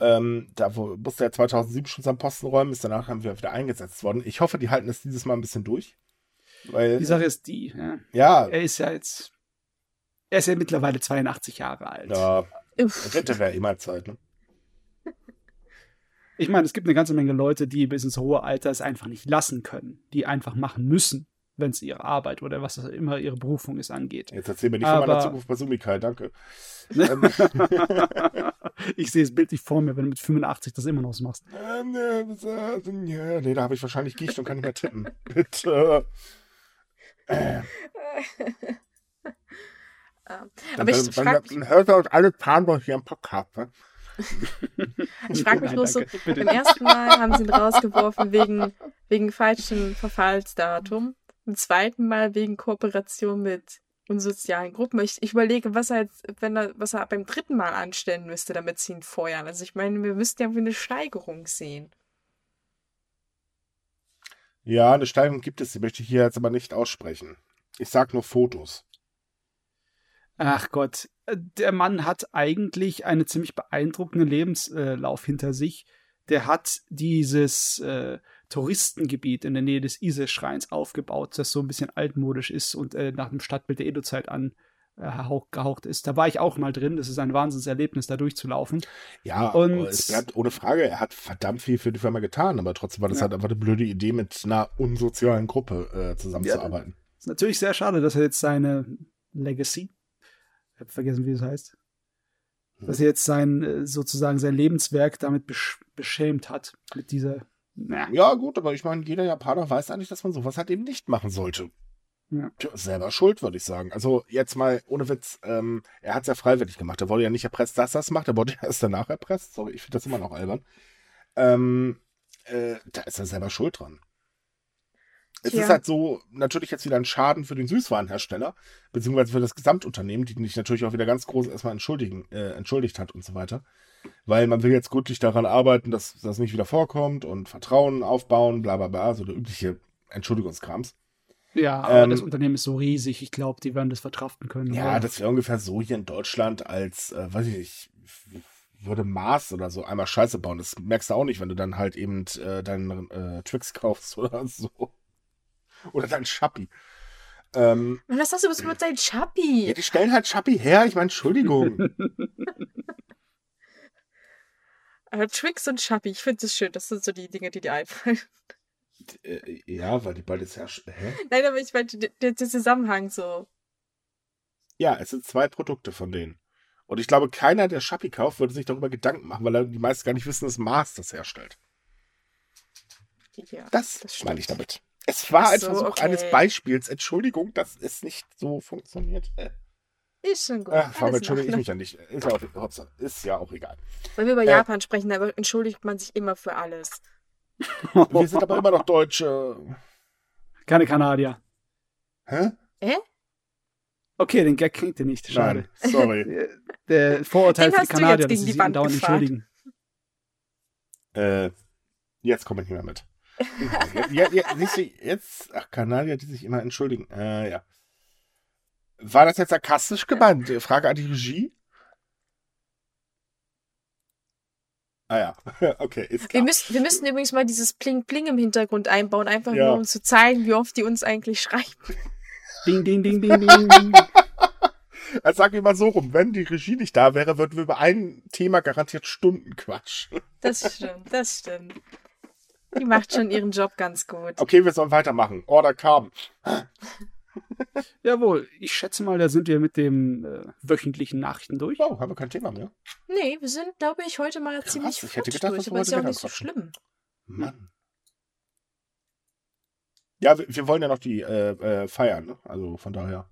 Ähm, da wo, musste er 2007 schon seinen Posten räumen, ist danach dann wieder, wieder eingesetzt worden. Ich hoffe, die halten es dieses Mal ein bisschen durch. Weil, Die Sache ist die, ja. ja, er ist ja jetzt, er ist ja mittlerweile 82 Jahre alt. ja, Uff. Rente wäre immer Zeit, ne? Ich meine, es gibt eine ganze Menge Leute, die bis ins hohe Alter es einfach nicht lassen können, die einfach machen müssen, wenn es ihre Arbeit oder was immer ihre Berufung ist angeht. Jetzt erzähl mir nicht von meiner Zukunft bei Sumikai, danke. Ähm. ich sehe es bildlich vor mir, wenn du mit 85 das immer noch so machst. Nee, da habe ich wahrscheinlich Gicht und kann nicht mehr tippen. Bitte. Äh. Aber ich frage mich... Hört ihr uns alle hier im Podcast, ne? ich frage mich nur so, beim ersten Mal haben sie ihn rausgeworfen wegen, wegen falschem Verfallsdatum. Beim zweiten Mal wegen Kooperation mit unsozialen Gruppen. Ich, ich überlege, was er jetzt, wenn er, was er beim dritten Mal anstellen müsste, damit sie ihn feuern. Also ich meine, wir müssten ja eine Steigerung sehen. Ja, eine Steigerung gibt es, die möchte ich hier jetzt aber nicht aussprechen. Ich sag nur Fotos. Ach Gott, der Mann hat eigentlich einen ziemlich beeindruckenden Lebenslauf hinter sich. Der hat dieses äh, Touristengebiet in der Nähe des Isis-Schreins aufgebaut, das so ein bisschen altmodisch ist und äh, nach dem Stadtbild der Edo-Zeit angehaucht äh, ist. Da war ich auch mal drin. Das ist ein Wahnsinnserlebnis, da durchzulaufen. Ja, und es bleibt ohne Frage, er hat verdammt viel für die Firma getan, aber trotzdem war das ja. halt einfach eine blöde Idee, mit einer unsozialen Gruppe äh, zusammenzuarbeiten. Ja, ist natürlich sehr schade, dass er jetzt seine Legacy, ich habe vergessen, wie es heißt, hm. dass er jetzt sein äh, sozusagen sein Lebenswerk damit besch beschämt hat mit dieser na. Ja, gut, aber ich meine, jeder Japaner weiß eigentlich, dass man sowas halt eben nicht machen sollte. Ja. Selber schuld, würde ich sagen. Also jetzt mal ohne Witz, ähm, er hat es ja freiwillig gemacht. Er wurde ja nicht erpresst, dass er es macht. Er wurde ja erst danach erpresst. Sorry, ich finde das immer noch albern. Ähm, äh, da ist er selber schuld dran. Es ja. ist halt so, natürlich jetzt wieder ein Schaden für den Süßwarenhersteller, beziehungsweise für das Gesamtunternehmen, die sich natürlich auch wieder ganz groß erstmal entschuldigen, äh, entschuldigt hat und so weiter weil man will jetzt gründlich daran arbeiten, dass das nicht wieder vorkommt und Vertrauen aufbauen, bla bla bla, so der übliche Entschuldigungskrams. Ja, aber ähm, das Unternehmen ist so riesig, ich glaube, die werden das verkraften können. Ja, oder? das wäre ungefähr so hier in Deutschland als, äh, weiß ich nicht, würde Mars oder so einmal Scheiße bauen. Das merkst du auch nicht, wenn du dann halt eben äh, deinen äh, Twix kaufst oder so. Oder dein Schappi. Ähm, was hast du was mit deinem Schappi? Ja, die stellen halt Schappi her. Ich meine, Entschuldigung. Aber Tricks und Chubby, ich finde es schön. Das sind so die Dinge, die dir einfallen. Äh, ja, weil die beide sehr. Hä? Nein, aber ich meine, der, der Zusammenhang so. Ja, es sind zwei Produkte von denen. Und ich glaube, keiner, der Schappi kauft, würde sich darüber Gedanken machen, weil die meisten gar nicht wissen, dass Mars das herstellt. Ja, das, das meine ich damit. Es war so, ein Versuch okay. eines Beispiels. Entschuldigung, dass es nicht so funktioniert. Ist schon gut. Ach, Fabian, entschuldige ich mich ja nicht. Ist ja, auch, ist ja auch egal. Wenn wir über äh, Japan sprechen, da entschuldigt man sich immer für alles. wir sind aber immer noch Deutsche. Keine Kanadier. Hä? Hä? Okay, den Gag kriegt ihr nicht. Schade. Nein, sorry. Der Vorurteil für die Kanadier, dass sie sich dauernd entschuldigen. Äh, jetzt komme ich nicht mehr mit. Ja, ja, siehst du, jetzt, ach, Kanadier, die sich immer entschuldigen. Äh, ja. War das jetzt sarkastisch gemeint? Frage an die Regie? Ah ja, okay, ist klar. Wir müssen, wir müssen übrigens mal dieses Pling-Pling im Hintergrund einbauen, einfach ja. nur um zu zeigen, wie oft die uns eigentlich schreiben. Ding, ding, ding, ding, ding. Also sagen wir mal so rum, wenn die Regie nicht da wäre, würden wir über ein Thema garantiert Stunden quatschen. Das stimmt, das stimmt. Die macht schon ihren Job ganz gut. Okay, wir sollen weitermachen. Order kam. Jawohl, ich schätze mal, da sind wir mit dem äh, wöchentlichen Nachrichten durch. Oh, haben wir kein Thema mehr? Nee, wir sind, glaube ich, heute mal Krass, ziemlich ich hätte gedacht, durch, aber ist ja auch nicht so schlimm. Mann. Ja, wir, wir wollen ja noch die äh, äh, feiern, ne? also von daher.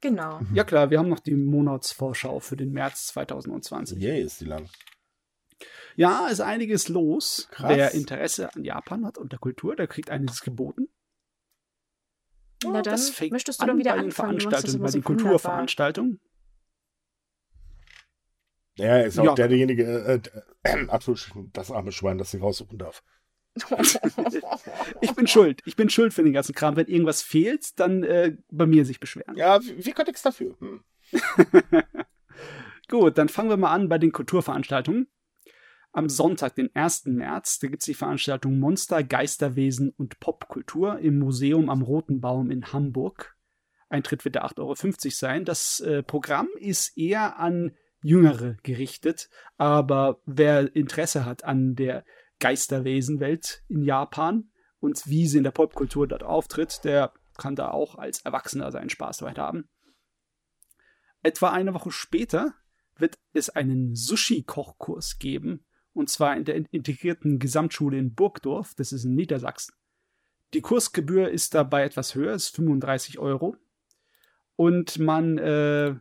Genau. Mhm. Ja klar, wir haben noch die Monatsvorschau für den März 2020. Yay, ist die lang. Ja, ist einiges los. Krass. Wer Interesse an Japan hat und der Kultur, der kriegt einiges geboten. Na dann möchtest du doch wieder bei anfangen. Veranstaltungen, bei den Kulturveranstaltungen. Ja, ist auch ja. derjenige, äh, äh, das arme Schwein, das sie raussuchen darf. ich bin schuld. Ich bin schuld für den ganzen Kram. Wenn irgendwas fehlt, dann äh, bei mir sich beschweren. Ja, wir können nichts dafür. Hm. Gut, dann fangen wir mal an bei den Kulturveranstaltungen am Sonntag, den 1. März. Da gibt es die Veranstaltung Monster, Geisterwesen und Popkultur im Museum am Roten Baum in Hamburg. Eintritt wird der 8,50 Euro sein. Das äh, Programm ist eher an Jüngere gerichtet, aber wer Interesse hat an der Geisterwesenwelt in Japan und wie sie in der Popkultur dort auftritt, der kann da auch als Erwachsener seinen Spaß dabei haben. Etwa eine Woche später wird es einen Sushi-Kochkurs geben, und zwar in der integrierten Gesamtschule in Burgdorf, das ist in Niedersachsen. Die Kursgebühr ist dabei etwas höher, ist 35 Euro. Und man, äh,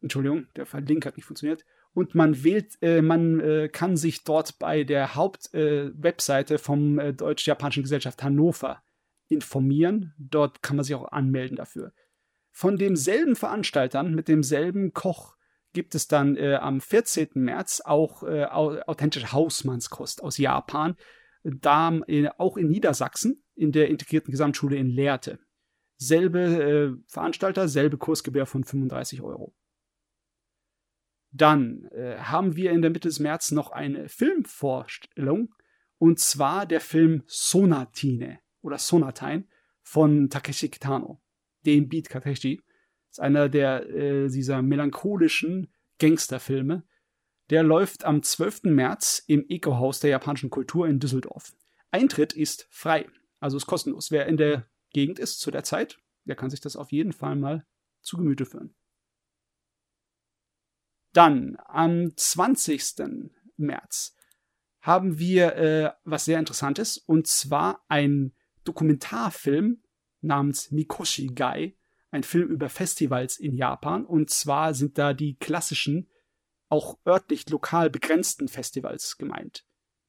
Entschuldigung, der Link hat nicht funktioniert. Und man wählt, äh, man äh, kann sich dort bei der Hauptwebseite äh, vom äh, Deutsch-Japanischen Gesellschaft Hannover informieren. Dort kann man sich auch anmelden dafür. Von demselben Veranstaltern mit demselben Koch gibt es dann äh, am 14. März auch äh, authentische Hausmannskost aus Japan, da in, auch in Niedersachsen in der integrierten Gesamtschule in Lehrte. Selbe äh, Veranstalter, selbe Kursgebühr von 35 Euro. Dann äh, haben wir in der Mitte des März noch eine Filmvorstellung und zwar der Film Sonatine oder Sonatine von Takeshi Kitano, dem Beat Takeshi ist einer der äh, dieser melancholischen Gangsterfilme. Der läuft am 12. März im Eco-Haus der japanischen Kultur in Düsseldorf. Eintritt ist frei, also ist kostenlos. Wer in der Gegend ist zu der Zeit, der kann sich das auf jeden Fall mal zu Gemüte führen. Dann am 20. März haben wir äh, was sehr Interessantes und zwar ein Dokumentarfilm namens Mikoshi Gai ein Film über Festivals in Japan. Und zwar sind da die klassischen, auch örtlich lokal begrenzten Festivals gemeint,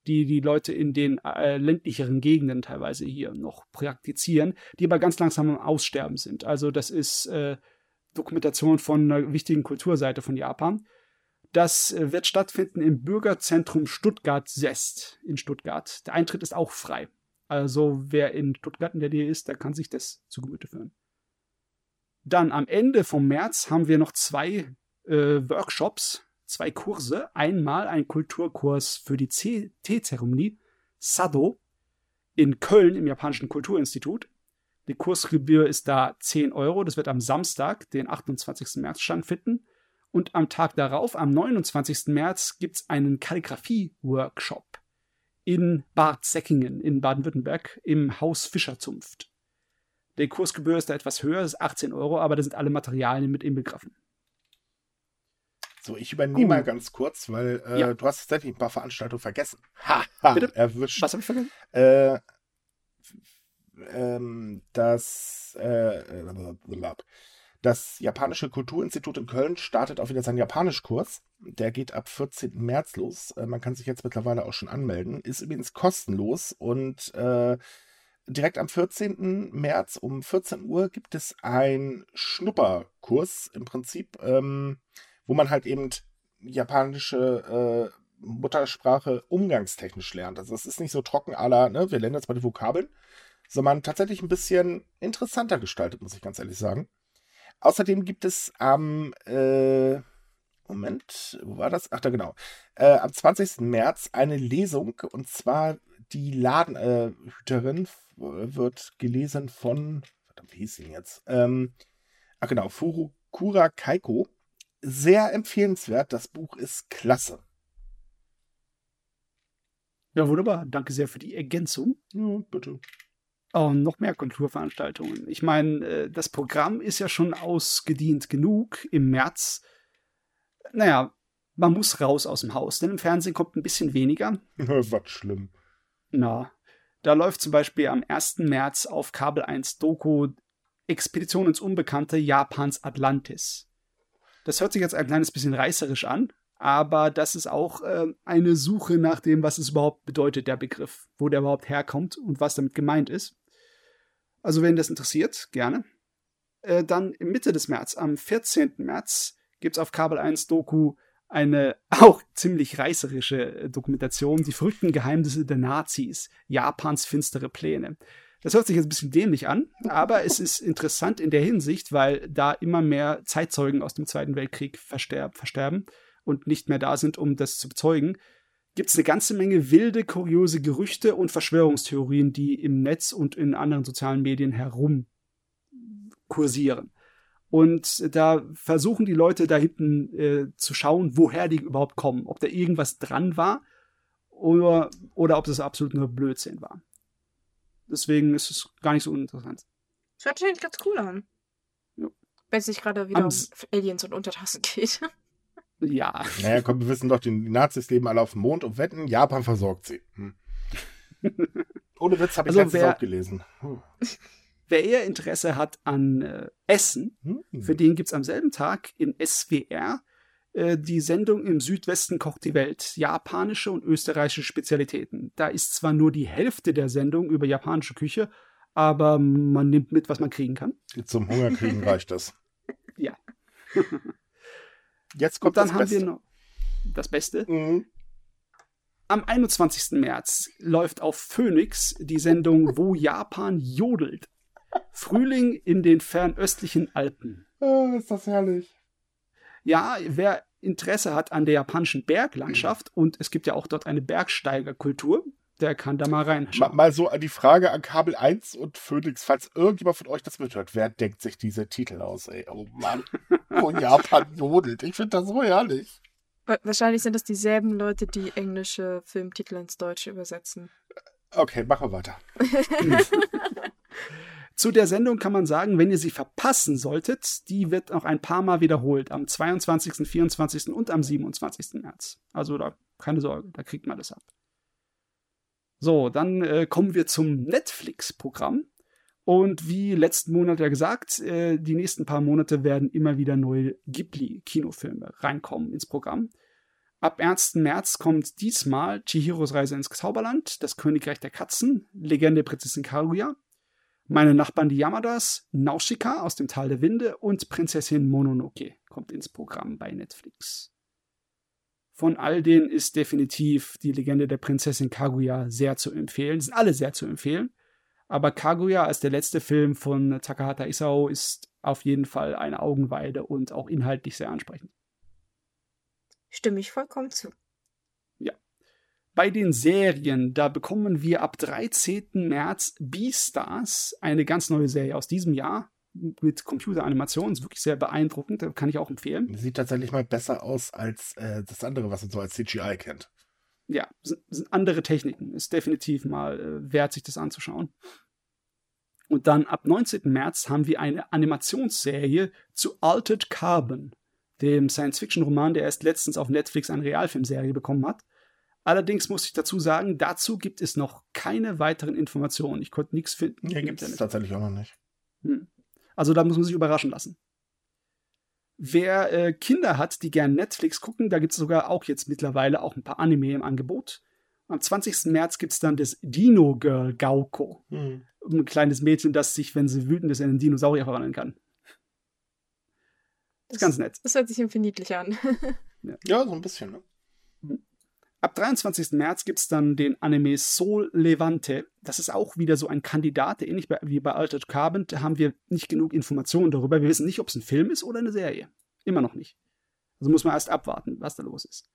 die die Leute in den äh, ländlicheren Gegenden teilweise hier noch praktizieren, die aber ganz langsam am Aussterben sind. Also das ist äh, Dokumentation von einer wichtigen Kulturseite von Japan. Das äh, wird stattfinden im Bürgerzentrum Stuttgart-Sest in Stuttgart. Der Eintritt ist auch frei. Also wer in Stuttgart in der Nähe ist, der kann sich das zu Gemüte führen. Dann am Ende vom März haben wir noch zwei äh, Workshops, zwei Kurse. Einmal ein Kulturkurs für die Teezeremonie, Sado, in Köln im Japanischen Kulturinstitut. Die Kursgebühr ist da 10 Euro. Das wird am Samstag, den 28. März, stattfinden. Und am Tag darauf, am 29. März, gibt es einen Kalligrafie-Workshop in Bad Säckingen in Baden-Württemberg im Haus Fischerzunft. Die Kursgebühr ist da etwas höher, das ist 18 Euro, aber da sind alle Materialien mit inbegriffen. So, ich übernehme uh. mal ganz kurz, weil äh, ja. du hast tatsächlich ein paar Veranstaltungen vergessen. Ha, ha Bitte? erwischt. Was habe ich vergessen? Äh, ähm, das, äh, das Japanische Kulturinstitut in Köln startet auch wieder seinen Japanischkurs. Der geht ab 14. März los. Äh, man kann sich jetzt mittlerweile auch schon anmelden. Ist übrigens kostenlos und äh, direkt am 14. März um 14 Uhr gibt es einen Schnupperkurs im Prinzip, ähm, wo man halt eben japanische äh, Muttersprache umgangstechnisch lernt. Also es ist nicht so trocken aller, ne, wir lernen jetzt mal die Vokabeln, sondern tatsächlich ein bisschen interessanter gestaltet, muss ich ganz ehrlich sagen. Außerdem gibt es am äh, Moment, wo war das? Ach, da genau. Äh, am 20. März eine Lesung und zwar die Ladenhüterin wird gelesen von, verdammt, wie hieß sie jetzt? Ähm, ach genau, Furukura Kaiko. Sehr empfehlenswert. Das Buch ist klasse. Ja, wunderbar. Danke sehr für die Ergänzung. Ja, bitte. Oh, noch mehr Kulturveranstaltungen. Ich meine, äh, das Programm ist ja schon ausgedient genug im März. Naja, man muss raus aus dem Haus, denn im Fernsehen kommt ein bisschen weniger. Was schlimm. Na, da läuft zum Beispiel am 1. März auf Kabel 1 Doku Expedition ins Unbekannte Japans Atlantis. Das hört sich jetzt ein kleines bisschen reißerisch an, aber das ist auch äh, eine Suche nach dem, was es überhaupt bedeutet, der Begriff, wo der überhaupt herkommt und was damit gemeint ist. Also, wenn das interessiert, gerne. Äh, dann Mitte des März, am 14. März, gibt es auf Kabel 1 Doku eine auch ziemlich reißerische äh, Dokumentation, die verrückten Geheimnisse der Nazis, Japans finstere Pläne. Das hört sich jetzt ein bisschen dämlich an, aber es ist interessant in der Hinsicht, weil da immer mehr Zeitzeugen aus dem Zweiten Weltkrieg versterb, versterben und nicht mehr da sind, um das zu bezeugen. Gibt es eine ganze Menge wilde, kuriose Gerüchte und Verschwörungstheorien, die im Netz und in anderen sozialen Medien herum kursieren. Und da versuchen die Leute da hinten äh, zu schauen, woher die überhaupt kommen. Ob da irgendwas dran war oder, oder ob das absolut nur Blödsinn war. Deswegen ist es gar nicht so uninteressant. Das hört sich ganz cool an. Ja. Wenn es nicht gerade wieder Am um Aliens und Untertassen geht. Ja. Naja, komm, wir wissen doch, die Nazis leben alle auf dem Mond und wetten, Japan versorgt sie. Hm. Ohne Witz habe ich also letztens wer, auch gelesen. Hm. Wer eher Interesse hat an äh, Essen, hm. für den gibt es am selben Tag in SWR äh, die Sendung Im Südwesten kocht die Welt. Japanische und österreichische Spezialitäten. Da ist zwar nur die Hälfte der Sendung über japanische Küche, aber man nimmt mit, was man kriegen kann. Zum Hungerkriegen reicht das. Ja. Jetzt kommt und dann haben wir noch das Beste. Mhm. Am 21. März läuft auf Phoenix die Sendung Wo Japan jodelt. Frühling in den fernöstlichen Alpen. Oh, ist das herrlich. Ja, wer Interesse hat an der japanischen Berglandschaft und es gibt ja auch dort eine Bergsteigerkultur, der kann da mal reinschauen. Mal, mal so die Frage an Kabel 1 und Phoenix, falls irgendjemand von euch das mithört, wer denkt sich diese Titel aus, ey? Oh Mann, wo Japan jodelt. Ich finde das so herrlich. Wahrscheinlich sind das dieselben Leute, die englische Filmtitel ins Deutsche übersetzen. Okay, machen wir weiter. Zu der Sendung kann man sagen, wenn ihr sie verpassen solltet, die wird noch ein paar Mal wiederholt. Am 22., 24. und am 27. März. Also da keine Sorge, da kriegt man das ab. So, dann äh, kommen wir zum Netflix-Programm. Und wie letzten Monat ja gesagt, äh, die nächsten paar Monate werden immer wieder neue Ghibli-Kinofilme reinkommen ins Programm. Ab 1. März kommt diesmal Chihiros Reise ins Zauberland, Das Königreich der Katzen, Legende Prinzessin Kaguya, Meine Nachbarn die Yamadas, Naushika aus dem Tal der Winde und Prinzessin Mononoke kommt ins Programm bei Netflix. Von all denen ist definitiv die Legende der Prinzessin Kaguya sehr zu empfehlen. sind alle sehr zu empfehlen. Aber Kaguya als der letzte Film von Takahata Isao ist auf jeden Fall eine Augenweide und auch inhaltlich sehr ansprechend. Stimme ich vollkommen zu. Bei den Serien, da bekommen wir ab 13. März Beastars, eine ganz neue Serie aus diesem Jahr mit Computeranimation. Ist wirklich sehr beeindruckend, kann ich auch empfehlen. Sieht tatsächlich mal besser aus als äh, das andere, was man so als CGI kennt ja, sind, sind andere Techniken. Ist definitiv mal äh, wert, sich das anzuschauen. Und dann ab 19. März haben wir eine Animationsserie zu Altered Carbon, dem Science-Fiction-Roman, der erst letztens auf Netflix eine Realfilmserie bekommen hat. Allerdings muss ich dazu sagen, dazu gibt es noch keine weiteren Informationen. Ich konnte nichts finden. Ja, gibt es tatsächlich auch noch nicht. Hm. Also da muss man sich überraschen lassen. Wer äh, Kinder hat, die gern Netflix gucken, da gibt es sogar auch jetzt mittlerweile auch ein paar Anime im Angebot. Am 20. März gibt es dann das Dino Girl Gauko. Mhm. Ein kleines Mädchen, das sich, wenn sie wütend ist, in einen Dinosaurier verwandeln kann. Das ist ganz nett. Das hört sich irgendwie niedlich an. ja. ja. so ein bisschen, ne? Ab 23. März gibt es dann den Anime Soul Levante. Das ist auch wieder so ein Kandidat, ähnlich wie bei Altered Carbon. Da haben wir nicht genug Informationen darüber. Wir wissen nicht, ob es ein Film ist oder eine Serie. Immer noch nicht. Also muss man erst abwarten, was da los ist.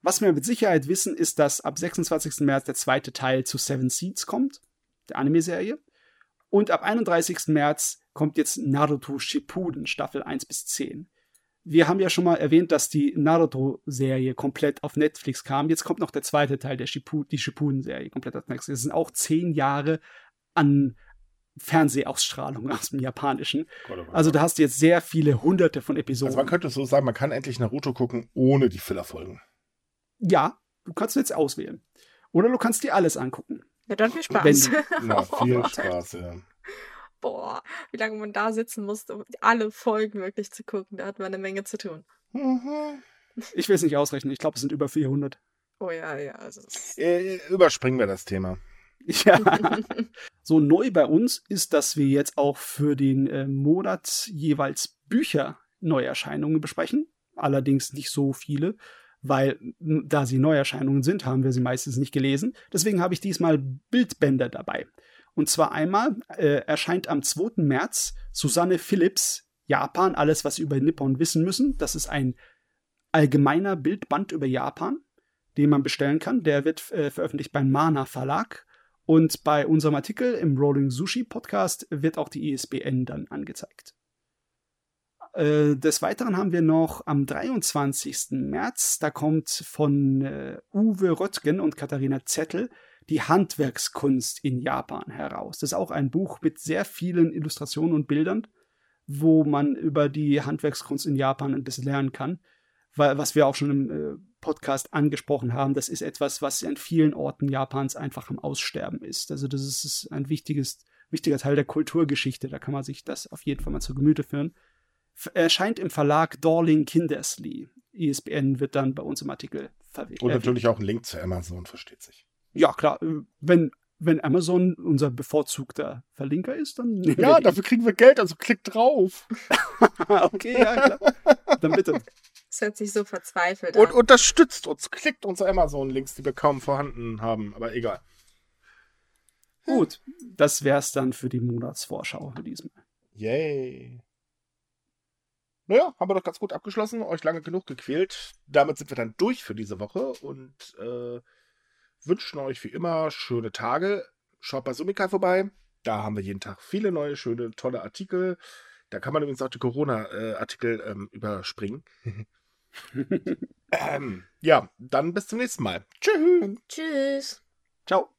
Was wir mit Sicherheit wissen, ist, dass ab 26. März der zweite Teil zu Seven Seeds kommt, der Anime-Serie. Und ab 31. März kommt jetzt Naruto Shippuden, Staffel 1 bis 10 wir haben ja schon mal erwähnt, dass die Naruto-Serie komplett auf Netflix kam. Jetzt kommt noch der zweite Teil, der Shippuden, die Shippuden-Serie komplett auf Netflix. Es sind auch zehn Jahre an Fernsehausstrahlung aus dem Japanischen. Also da hast du jetzt sehr viele hunderte von Episoden. Also man könnte so sagen, man kann endlich Naruto gucken ohne die Fillerfolgen. Ja, du kannst jetzt auswählen. Oder du kannst dir alles angucken. Ja, dann viel Spaß. Wenn, na, viel Spaß, ja boah, wie lange man da sitzen musste, um alle Folgen wirklich zu gucken. Da hat man eine Menge zu tun. Mhm. Ich will es nicht ausrechnen. Ich glaube, es sind über 400. Oh ja, ja. Also äh, überspringen wir das Thema. Ja. so neu bei uns ist, dass wir jetzt auch für den äh, Monat jeweils Bücher Neuerscheinungen besprechen. Allerdings nicht so viele, weil da sie Neuerscheinungen sind, haben wir sie meistens nicht gelesen. Deswegen habe ich diesmal Bildbänder dabei. Und zwar einmal äh, erscheint am 2. März Susanne Phillips, Japan, alles, was Sie über Nippon wissen müssen. Das ist ein allgemeiner Bildband über Japan, den man bestellen kann. Der wird äh, veröffentlicht beim Mana Verlag. Und bei unserem Artikel im Rolling Sushi Podcast wird auch die ISBN dann angezeigt. äh, des Weiteren haben wir noch am 23. März, da kommt von äh, Uwe Röttgen und Katharina Zettel die Handwerkskunst in Japan heraus. Das ist auch ein Buch mit sehr vielen Illustrationen und Bildern, wo man über die Handwerkskunst in Japan ein bisschen lernen kann. Weil, was wir auch schon im äh, Podcast angesprochen haben, das ist etwas, was an vielen Orten Japans einfach am Aussterben ist. Also das ist ein wichtiges, wichtiger Teil der Kulturgeschichte. Da kann man sich das auf jeden Fall mal zu Gemüte führen. Erscheint im Verlag Dorling Kindersley. ISBN wird dann bei uns im Artikel verwendet. Und natürlich auch ein Link zu Amazon, versteht sich. Ja, klar. Äh, wenn, wenn Amazon unser bevorzugter Verlinker ist, dann. Ja, dafür kriegen wir Geld, also klick drauf. okay, ja, klar. Dann bitte. Das hört sich so verzweifelt und, an. Und unterstützt uns. Klickt unsere Amazon-Links, die wir kaum vorhanden haben, aber egal. Gut, das wär's dann für die Monatsvorschau für diesmal. Yay. Naja, haben wir doch ganz gut abgeschlossen, euch lange genug gequält. Damit sind wir dann durch für diese Woche und äh, wünschen euch wie immer schöne Tage. Schaut bei Sumika vorbei. Da haben wir jeden Tag viele neue, schöne, tolle Artikel. Da kann man übrigens auch die Corona-Artikel ähm, überspringen. ähm, ja, dann bis zum nächsten Mal. Tschüss. Tschüss. Ciao.